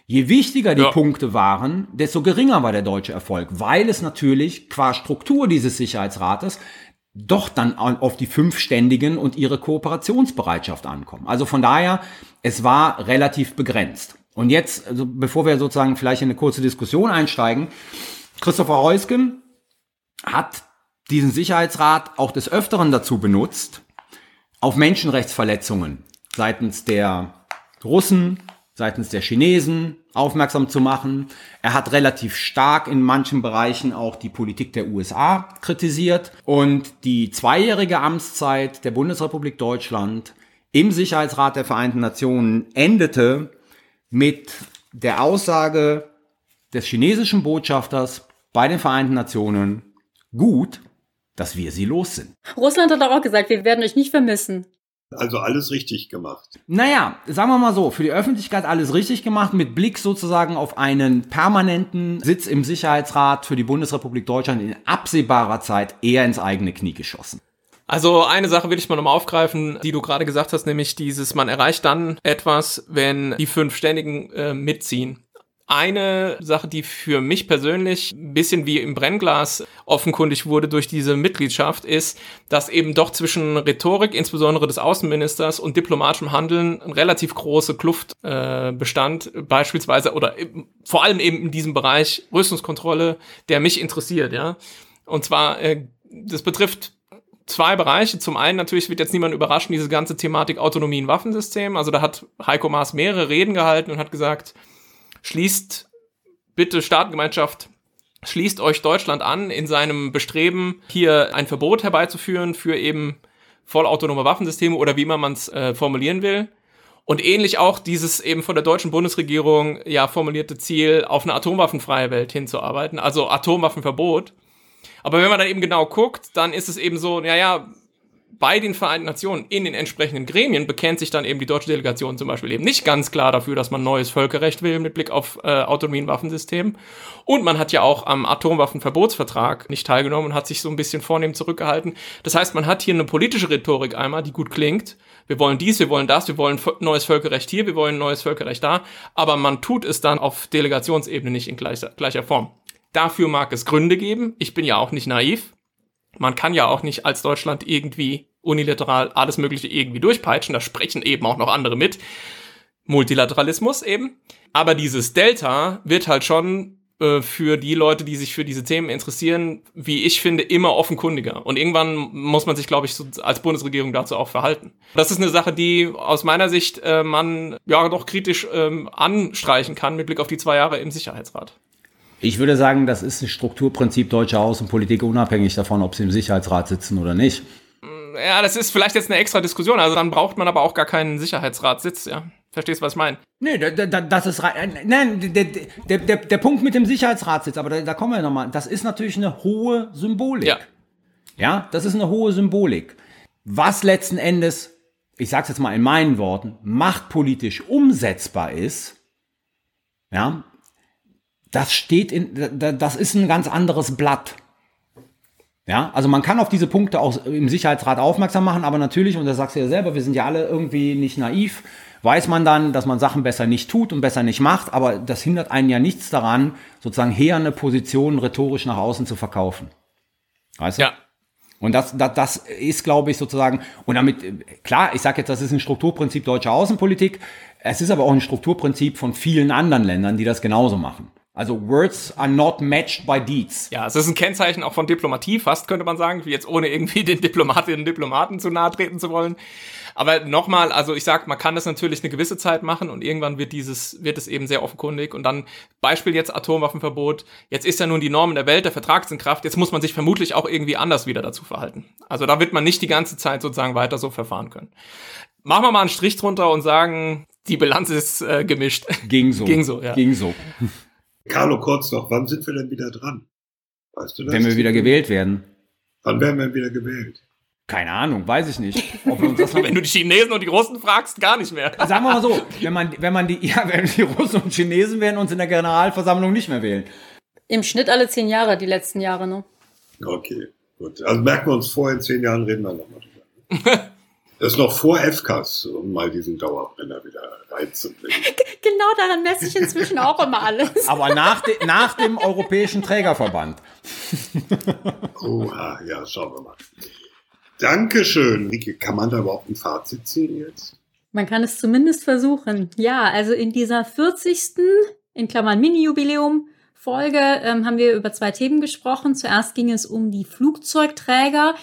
Je wichtiger die Ja. Punkte waren, desto geringer war der deutsche Erfolg, weil es natürlich qua Struktur dieses Sicherheitsrates doch dann an- auf die fünf Ständigen und ihre Kooperationsbereitschaft ankommen. Also von daher, es war relativ begrenzt. Und jetzt, also bevor wir sozusagen vielleicht in eine kurze Diskussion einsteigen, Christopher Heusgen hat diesen Sicherheitsrat auch des Öfteren dazu benutzt, auf Menschenrechtsverletzungen seitens der Russen, seitens der Chinesen aufmerksam zu machen. Er hat relativ stark in manchen Bereichen auch die Politik der USA kritisiert. Und die zweijährige Amtszeit der Bundesrepublik Deutschland im Sicherheitsrat der Vereinten Nationen endete mit der Aussage des chinesischen Botschafters bei den Vereinten Nationen, gut, dass wir sie los sind. Russland hat auch gesagt, wir werden euch nicht vermissen. Also alles richtig gemacht. Naja, sagen wir mal so, für die Öffentlichkeit alles richtig gemacht, mit Blick sozusagen auf einen permanenten Sitz im Sicherheitsrat für die Bundesrepublik Deutschland in absehbarer Zeit eher ins eigene Knie geschossen. Also eine Sache will ich mal nochmal aufgreifen, die du gerade gesagt hast, nämlich dieses, man erreicht dann etwas, wenn die fünf Ständigen äh, mitziehen. Eine Sache, die für mich persönlich ein bisschen wie im Brennglas offenkundig wurde durch diese Mitgliedschaft, ist, dass eben doch zwischen Rhetorik, insbesondere des Außenministers, und diplomatischem Handeln eine relativ große Kluft äh, bestand, beispielsweise oder eben, vor allem eben in diesem Bereich Rüstungskontrolle, der mich interessiert, ja. Und zwar, äh, das betrifft zwei Bereiche. Zum einen natürlich wird jetzt niemand überraschen, diese ganze Thematik Autonomie in Waffensystem. Also da hat Heiko Maas mehrere Reden gehalten und hat gesagt, schließt bitte Staatengemeinschaft, schließt euch Deutschland an in seinem Bestreben, hier ein Verbot herbeizuführen für eben vollautonome Waffensysteme oder wie immer man es äh, formulieren will. Und ähnlich auch dieses eben von der deutschen Bundesregierung ja formulierte Ziel, auf eine atomwaffenfreie Welt hinzuarbeiten, also Atomwaffenverbot. Aber wenn man dann eben genau guckt, dann ist es eben so, naja, bei den Vereinten Nationen in den entsprechenden Gremien bekennt sich dann eben die deutsche Delegation zum Beispiel eben nicht ganz klar dafür, dass man neues Völkerrecht will mit Blick auf äh, Autonomie in Waffensystemen. Und man hat ja auch am Atomwaffenverbotsvertrag nicht teilgenommen und hat sich so ein bisschen vornehm zurückgehalten. Das heißt, man hat hier eine politische Rhetorik einmal, die gut klingt. Wir wollen dies, wir wollen das, wir wollen neues Völkerrecht hier, wir wollen neues Völkerrecht da. Aber man tut es dann auf Delegationsebene nicht in gleicher, gleicher Form. Dafür mag es Gründe geben. Ich bin ja auch nicht naiv. Man kann ja auch nicht als Deutschland irgendwie unilateral alles Mögliche irgendwie durchpeitschen. Da sprechen eben auch noch andere mit. Multilateralismus eben. Aber dieses Delta wird halt schon äh, für die Leute, die sich für diese Themen interessieren, wie ich finde, immer offenkundiger. Und irgendwann muss man sich, glaube ich, so als Bundesregierung dazu auch verhalten. Das ist eine Sache, die aus meiner Sicht äh, man ja doch kritisch ähm, anstreichen kann mit Blick auf die zwei Jahre im Sicherheitsrat. Ich würde sagen, das ist ein Strukturprinzip deutscher Außenpolitik, unabhängig davon, ob sie im Sicherheitsrat sitzen oder nicht. Ja, das ist vielleicht jetzt eine extra Diskussion. Also dann braucht man aber auch gar keinen Sicherheitsratssitz, ja. Verstehst du, was ich meine? Nee, da, da, das ist. Nein, der, der, der, der Punkt mit dem Sicherheitsratssitz, aber da, da kommen wir nochmal. Das ist natürlich eine hohe Symbolik. Ja. Ja, das ist eine hohe Symbolik. Was letzten Endes, ich sag's jetzt mal in meinen Worten, machtpolitisch umsetzbar ist, ja, das steht in, da- das ist ein ganz anderes Blatt. Ja, also man kann auf diese Punkte auch im Sicherheitsrat aufmerksam machen, aber natürlich, und das sagst du ja selber, wir sind ja alle irgendwie nicht naiv, weiß man dann, dass man Sachen besser nicht tut und besser nicht macht, aber das hindert einen ja nichts daran, sozusagen heherne Positionen rhetorisch nach außen zu verkaufen. Weißt du? Ja. Und das, das, das ist, glaube ich, sozusagen, und damit, klar, ich sage jetzt, das ist ein Strukturprinzip deutscher Außenpolitik, es ist aber auch ein Strukturprinzip von vielen anderen Ländern, die das genauso machen. Also Words are not matched by deeds. Ja, es ist ein Kennzeichen auch von Diplomatie, fast könnte man sagen, wie jetzt ohne irgendwie den Diplomatinnen und Diplomaten zu nahe treten zu wollen. Aber nochmal, also ich sag, man kann das natürlich eine gewisse Zeit machen und irgendwann wird dieses, wird es eben sehr offenkundig und dann Beispiel jetzt Atomwaffenverbot. Jetzt ist ja nun die Norm in der Welt, der Vertrag ist in Kraft, jetzt muss man sich vermutlich auch irgendwie anders wieder dazu verhalten. Also da wird man nicht die ganze Zeit sozusagen weiter so verfahren können. Machen wir mal einen Strich drunter und sagen, Die Bilanz ist äh, gemischt. Ging so. Ging so, ja. Ging so. Carlo, kurz noch, wann sind wir denn wieder dran? Weißt du das? Wenn wir wieder gewählt werden. Wann werden wir wieder gewählt? Keine Ahnung, weiß ich nicht. [LAUGHS] Ob wir uns das noch Wenn du die Chinesen und die Russen fragst, gar nicht mehr. Sagen wir mal so, [LAUGHS] wenn man, wenn man die, ja, wenn die Russen und Chinesen werden uns in der Generalversammlung nicht mehr wählen. Im Schnitt alle zehn Jahre, die letzten Jahre, ne? Okay, gut. Also merken wir uns vor, in zehn Jahren reden wir nochmal drüber. [LAUGHS] Das ist noch vor FKs, um mal diesen Dauerbrenner wieder reinzubringen. [LAUGHS] Genau daran messe ich inzwischen auch immer alles. Aber nach, de, nach dem Europäischen Trägerverband. Oha, ja, schauen wir mal. Dankeschön. Rike, kann man da überhaupt ein Fazit ziehen jetzt? Man kann es zumindest versuchen. Ja, also in dieser 40. in Klammern Mini-Jubiläum Folge ähm, haben wir über zwei Themen gesprochen. Zuerst ging es um die Flugzeugträger.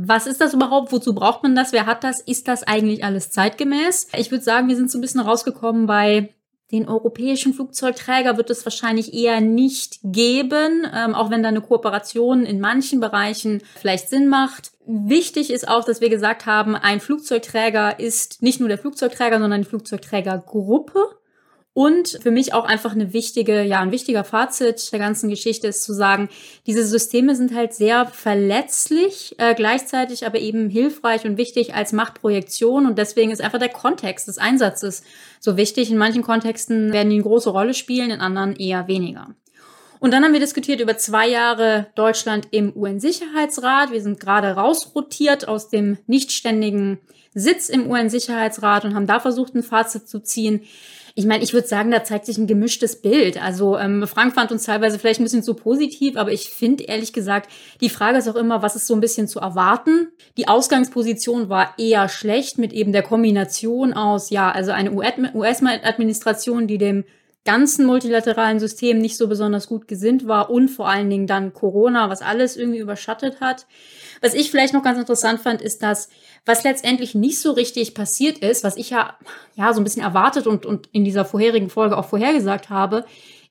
Was ist das überhaupt? Wozu braucht man das? Wer hat das? Ist das eigentlich alles zeitgemäß? Ich würde sagen, wir sind so ein bisschen rausgekommen bei den europäischen Flugzeugträger wird es wahrscheinlich eher nicht geben, ähm, auch wenn da eine Kooperation in manchen Bereichen vielleicht Sinn macht. Wichtig ist auch, dass wir gesagt haben, ein Flugzeugträger ist nicht nur der Flugzeugträger, sondern die Flugzeugträgergruppe. Und für mich auch einfach eine wichtige, ja, ein wichtiger Fazit der ganzen Geschichte ist zu sagen, diese Systeme sind halt sehr verletzlich, äh, gleichzeitig aber eben hilfreich und wichtig als Machtprojektion. Und deswegen ist einfach der Kontext des Einsatzes so wichtig. In manchen Kontexten werden die eine große Rolle spielen, in anderen eher weniger. Und dann haben wir diskutiert über zwei Jahre Deutschland im UN-Sicherheitsrat. Wir sind gerade rausrotiert aus dem nichtständigen Sitz im UN-Sicherheitsrat und haben da versucht, ein Fazit zu ziehen. Ich meine, ich würde sagen, da zeigt sich ein gemischtes Bild. Also ähm, Frank fand uns teilweise vielleicht ein bisschen zu positiv, aber ich finde ehrlich gesagt, die Frage ist auch immer, was ist so ein bisschen zu erwarten? Die Ausgangsposition war eher schlecht mit eben der Kombination aus, ja, also eine US-Administration, die dem ganzen multilateralen System nicht so besonders gut gesinnt war und vor allen Dingen dann Corona, was alles irgendwie überschattet hat. Was ich vielleicht noch ganz interessant fand, ist, dass was letztendlich nicht so richtig passiert ist, was ich ja, ja so ein bisschen erwartet und, und in dieser vorherigen Folge auch vorhergesagt habe,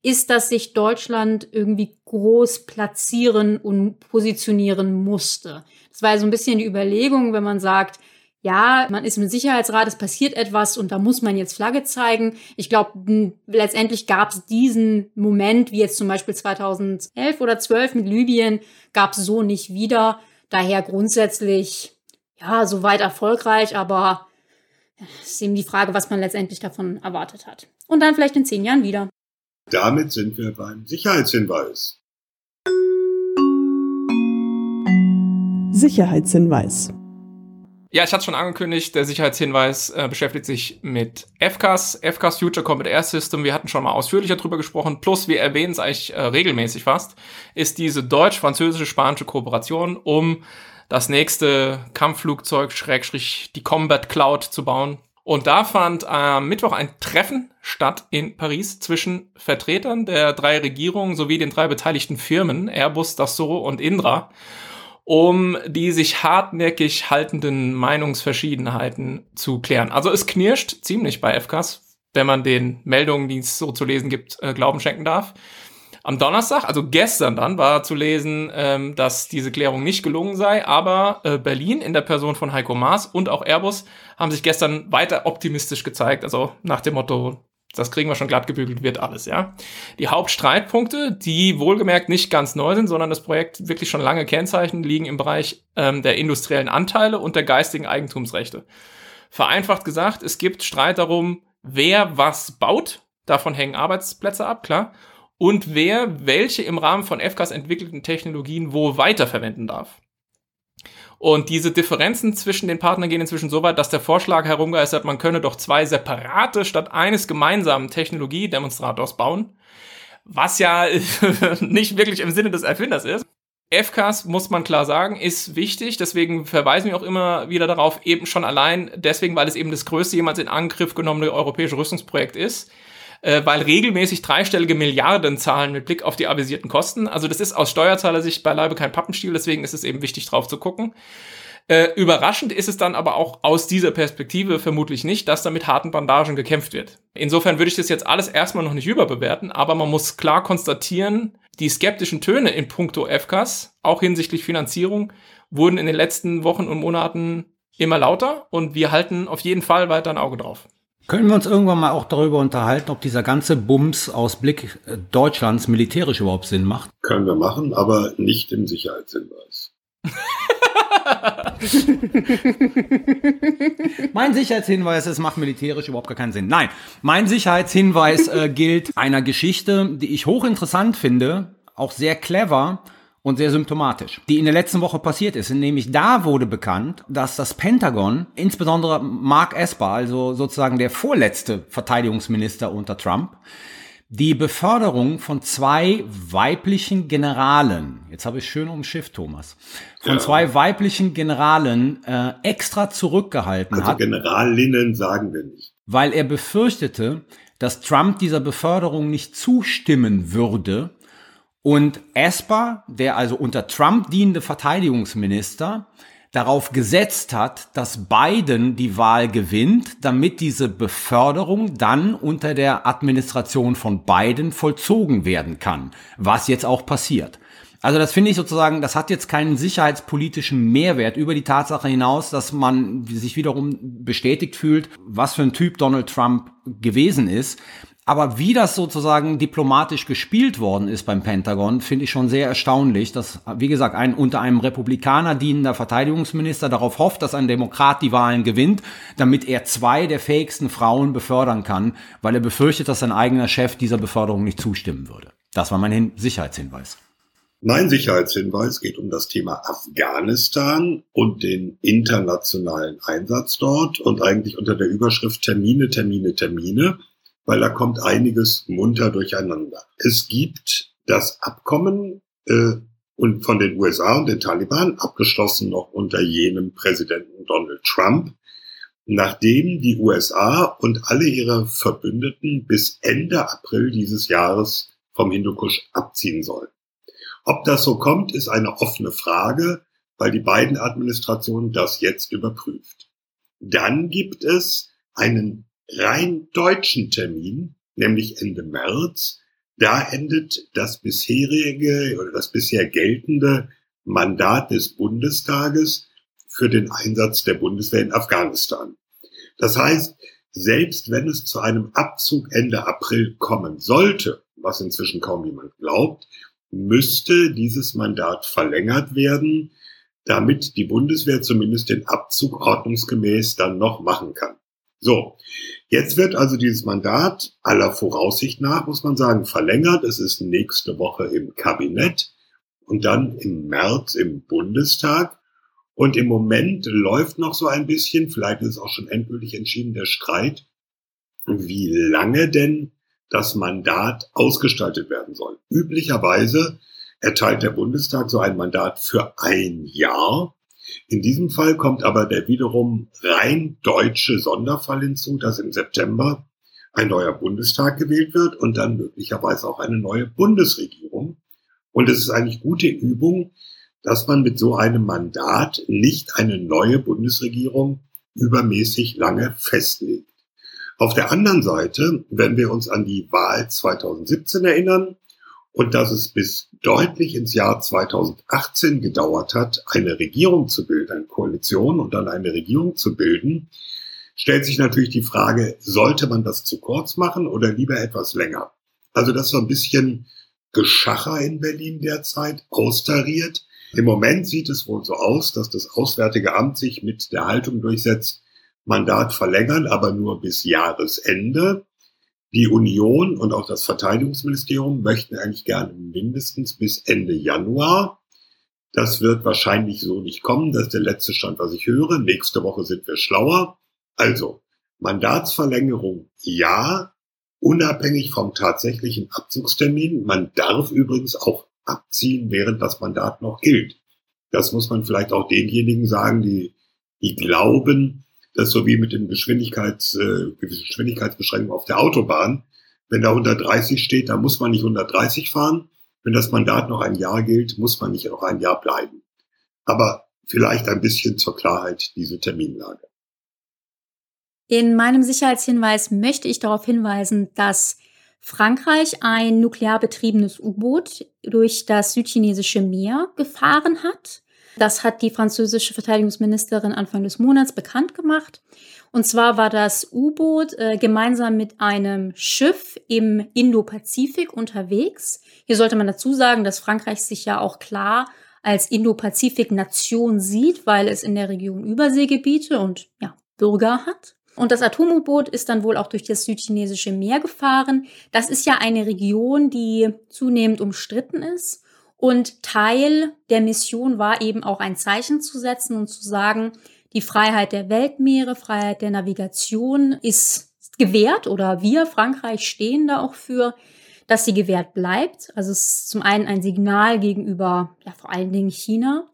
ist, dass sich Deutschland irgendwie groß platzieren und positionieren musste. Das war ja so ein bisschen die Überlegung, wenn man sagt, ja, man ist im Sicherheitsrat, es passiert etwas und da muss man jetzt Flagge zeigen. Ich glaube, letztendlich gab es diesen Moment, wie jetzt zum Beispiel 2011 oder 12 mit Libyen, gab es so nicht wieder. Daher grundsätzlich, ja, soweit erfolgreich, aber es ist eben die Frage, was man letztendlich davon erwartet hat. Und dann vielleicht in zehn Jahren wieder. Damit sind wir beim Sicherheitshinweis. Sicherheitshinweis. Ja, ich hatte schon angekündigt, der Sicherheitshinweis äh, beschäftigt sich mit FCAS, FCAS Future Combat Air System. Wir hatten schon mal ausführlicher drüber gesprochen. Plus, wir erwähnen es eigentlich äh, regelmäßig fast, ist diese deutsch-französische-spanische Kooperation, um das nächste Kampfflugzeug, Schrägstrich, die Combat Cloud zu bauen. Und da fand am Mittwoch ein Treffen statt in Paris zwischen Vertretern der drei Regierungen sowie den drei beteiligten Firmen, Airbus, Dassault und Indra um die sich hartnäckig haltenden Meinungsverschiedenheiten zu klären. Also es knirscht ziemlich bei FKs, wenn man den Meldungen, die es so zu lesen gibt, äh, Glauben schenken darf. Am Donnerstag, also gestern dann, war zu lesen, ähm, dass diese Klärung nicht gelungen sei, aber äh, Berlin in der Person von Heiko Maas und auch Airbus haben sich gestern weiter optimistisch gezeigt, also nach dem Motto, das kriegen wir schon glatt gebügelt, wird alles, ja. Die Hauptstreitpunkte, die wohlgemerkt nicht ganz neu sind, sondern das Projekt wirklich schon lange kennzeichnen, liegen im Bereich ähm, der industriellen Anteile und der geistigen Eigentumsrechte. Vereinfacht gesagt, es gibt Streit darum, wer was baut. Davon hängen Arbeitsplätze ab, klar. Und wer welche im Rahmen von FKs entwickelten Technologien wo weiterverwenden darf. Und diese Differenzen zwischen den Partnern gehen inzwischen so weit, dass der Vorschlag herumgeistert, man könne doch zwei separate statt eines gemeinsamen Technologiedemonstrators bauen. Was ja [LAUGHS] nicht wirklich im Sinne des Erfinders ist. FCAS, muss man klar sagen, ist wichtig. Deswegen verweisen wir auch immer wieder darauf, eben schon allein deswegen, weil es eben das größte jemals in Angriff genommene europäische Rüstungsprojekt ist äh, weil regelmäßig dreistellige Milliarden zahlen mit Blick auf die avisierten Kosten. Also das ist aus Steuerzahlersicht beileibe kein Pappenstiel, deswegen ist es eben wichtig drauf zu gucken. Äh, überraschend ist es dann aber auch aus dieser Perspektive vermutlich nicht, dass da mit harten Bandagen gekämpft wird. Insofern würde ich das jetzt alles erstmal noch nicht überbewerten, aber man muss klar konstatieren, die skeptischen Töne in puncto FKs, auch hinsichtlich Finanzierung, wurden in den letzten Wochen und Monaten immer lauter und wir halten auf jeden Fall weiter ein Auge drauf. Können wir uns irgendwann mal auch darüber unterhalten, ob dieser ganze Bums aus Blick äh, Deutschlands militärisch überhaupt Sinn macht? Können wir machen, aber nicht im Sicherheitshinweis. [LAUGHS] mein Sicherheitshinweis, es macht militärisch überhaupt gar keinen Sinn. Nein, mein Sicherheitshinweis äh, gilt einer Geschichte, die ich hochinteressant finde, auch sehr clever und sehr symptomatisch, die in der letzten Woche passiert ist. Nämlich da wurde bekannt, dass das Pentagon, insbesondere Mark Esper, also sozusagen der vorletzte Verteidigungsminister unter Trump, die Beförderung von zwei weiblichen Generalen, jetzt habe ich schön umschifft, Thomas, von ja. zwei weiblichen Generalen äh, extra zurückgehalten also hat. Generalinnen sagen wir nicht. Weil er befürchtete, dass Trump dieser Beförderung nicht zustimmen würde. Und Esper, der also unter Trump dienende Verteidigungsminister, darauf gesetzt hat, dass Biden die Wahl gewinnt, damit diese Beförderung dann unter der Administration von Biden vollzogen werden kann, was jetzt auch passiert. Also das finde ich sozusagen, das hat jetzt keinen sicherheitspolitischen Mehrwert über die Tatsache hinaus, dass man sich wiederum bestätigt fühlt, was für ein Typ Donald Trump gewesen ist. Aber wie das sozusagen diplomatisch gespielt worden ist beim Pentagon, finde ich schon sehr erstaunlich, dass, wie gesagt, ein unter einem Republikaner dienender Verteidigungsminister darauf hofft, dass ein Demokrat die Wahlen gewinnt, damit er zwei der fähigsten Frauen befördern kann, weil er befürchtet, dass sein eigener Chef dieser Beförderung nicht zustimmen würde. Das war mein Hin Sicherheitshinweis. Mein Sicherheitshinweis geht um das Thema Afghanistan und den internationalen Einsatz dort und eigentlich unter der Überschrift Termine, Termine, Termine weil da kommt einiges munter durcheinander. Es gibt das Abkommen äh, und von den USA und den Taliban, abgeschlossen noch unter jenem Präsidenten Donald Trump, nachdem die USA und alle ihre Verbündeten bis Ende April dieses Jahres vom Hindukusch abziehen sollen. Ob das so kommt, ist eine offene Frage, weil die beiden Administrationen das jetzt überprüft. Dann gibt es einen rein deutschen Termin, nämlich Ende März, da endet das bisherige oder das bisher geltende Mandat des Bundestages für den Einsatz der Bundeswehr in Afghanistan. Das heißt, selbst wenn es zu einem Abzug Ende April kommen sollte, was inzwischen kaum jemand glaubt, müsste dieses Mandat verlängert werden, damit die Bundeswehr zumindest den Abzug ordnungsgemäß dann noch machen kann. So, jetzt wird also dieses Mandat aller Voraussicht nach, muss man sagen, verlängert. Es ist nächste Woche im Kabinett und dann im März im Bundestag. Und im Moment läuft noch so ein bisschen, vielleicht ist auch schon endgültig entschieden, der Streit, wie lange denn das Mandat ausgestaltet werden soll. Üblicherweise erteilt der Bundestag so ein Mandat für ein Jahr. In diesem Fall kommt aber der wiederum rein deutsche Sonderfall hinzu, dass im September ein neuer Bundestag gewählt wird und dann möglicherweise auch eine neue Bundesregierung. Und es ist eigentlich gute Übung, dass man mit so einem Mandat nicht eine neue Bundesregierung übermäßig lange festlegt. Auf der anderen Seite, wenn wir uns an die Wahl 2017 erinnern, und dass es bis deutlich ins Jahr 2018 gedauert hat, eine Regierung zu bilden, eine Koalition und dann eine Regierung zu bilden, stellt sich natürlich die Frage, sollte man das zu kurz machen oder lieber etwas länger? Also das ist so ein bisschen Geschacher in Berlin derzeit, austariert. Im Moment sieht es wohl so aus, dass das Auswärtige Amt sich mit der Haltung durchsetzt, Mandat verlängern, aber nur bis Jahresende. Die Union und auch das Verteidigungsministerium möchten eigentlich gerne mindestens bis Ende Januar. Das wird wahrscheinlich so nicht kommen. Das ist der letzte Stand, was ich höre. Nächste Woche sind wir schlauer. Also, Mandatsverlängerung ja, unabhängig vom tatsächlichen Abzugstermin. Man darf übrigens auch abziehen, während das Mandat noch gilt. Das muss man vielleicht auch denjenigen sagen, die, die glauben, das so wie mit den Geschwindigkeits, äh, Geschwindigkeitsbeschränkungen auf der Autobahn. Wenn da 130 steht, dann muss man nicht 130 fahren. Wenn das Mandat noch ein Jahr gilt, muss man nicht noch ein Jahr bleiben. Aber vielleicht ein bisschen zur Klarheit diese Terminlage. In meinem Sicherheitshinweis möchte ich darauf hinweisen, dass Frankreich ein nuklear betriebenes U-Boot durch das südchinesische Meer gefahren hat. Das hat die französische Verteidigungsministerin Anfang des Monats bekannt gemacht. Und zwar war das U-Boot äh, gemeinsam mit einem Schiff im Indo-Pazifik unterwegs. Hier sollte man dazu sagen, dass Frankreich sich ja auch klar als Indo-Pazifik-Nation sieht, weil es in der Region Überseegebiete und ja, Bürger hat. Und das Atom-U-Boot ist dann wohl auch durch das südchinesische Meer gefahren. Das ist ja eine Region, die zunehmend umstritten ist. Und Teil der Mission war eben auch ein Zeichen zu setzen und zu sagen, die Freiheit der Weltmeere, Freiheit der Navigation ist gewährt oder wir, Frankreich, stehen da auch für, dass sie gewährt bleibt. Also es ist zum einen ein Signal gegenüber, ja, vor allen Dingen China.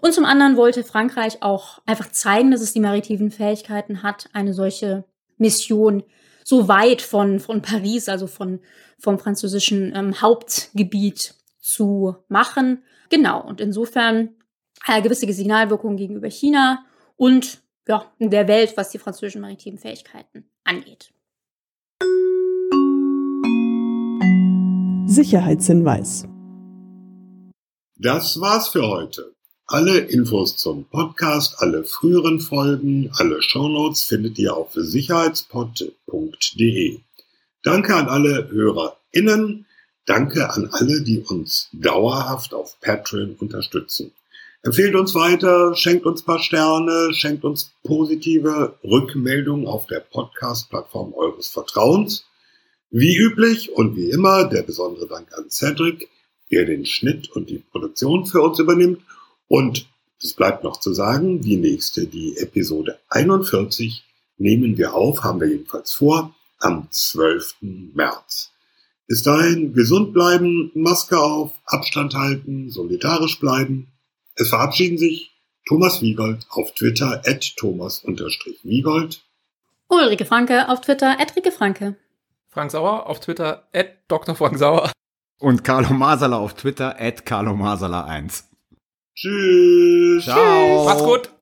Und zum anderen wollte Frankreich auch einfach zeigen, dass es die maritimen Fähigkeiten hat, eine solche Mission so weit von, von Paris, also von, vom französischen ähm, Hauptgebiet zu machen. Genau, und insofern eine gewisse Signalwirkung gegenüber China und ja, der Welt, was die französischen maritimen Fähigkeiten angeht. Sicherheitshinweis. Das war's für heute. Alle Infos zum Podcast, alle früheren Folgen, alle Shownotes findet ihr auf sicherheitspod.de. Danke an alle HörerInnen. Danke an alle, die uns dauerhaft auf Patreon unterstützen. Empfehlt uns weiter, schenkt uns paar Sterne, schenkt uns positive Rückmeldungen auf der Podcast-Plattform eures Vertrauens. Wie üblich und wie immer der besondere Dank an Cedric, der den Schnitt und die Produktion für uns übernimmt und es bleibt noch zu sagen, die nächste, die Episode 41, nehmen wir auf, haben wir jedenfalls vor, am 12. März. Bis dahin gesund bleiben, Maske auf, Abstand halten, solidarisch bleiben. Es verabschieden sich Thomas Wiegold auf Twitter at Thomas-Wiegold. Ulrike Franke auf Twitter at Rike Franke. Frank Sauer auf Twitter at Dr. Frank Sauer. Und Carlo Masala auf Twitter at Carlo Masala 1. Tschüss. Ciao. Macht's gut.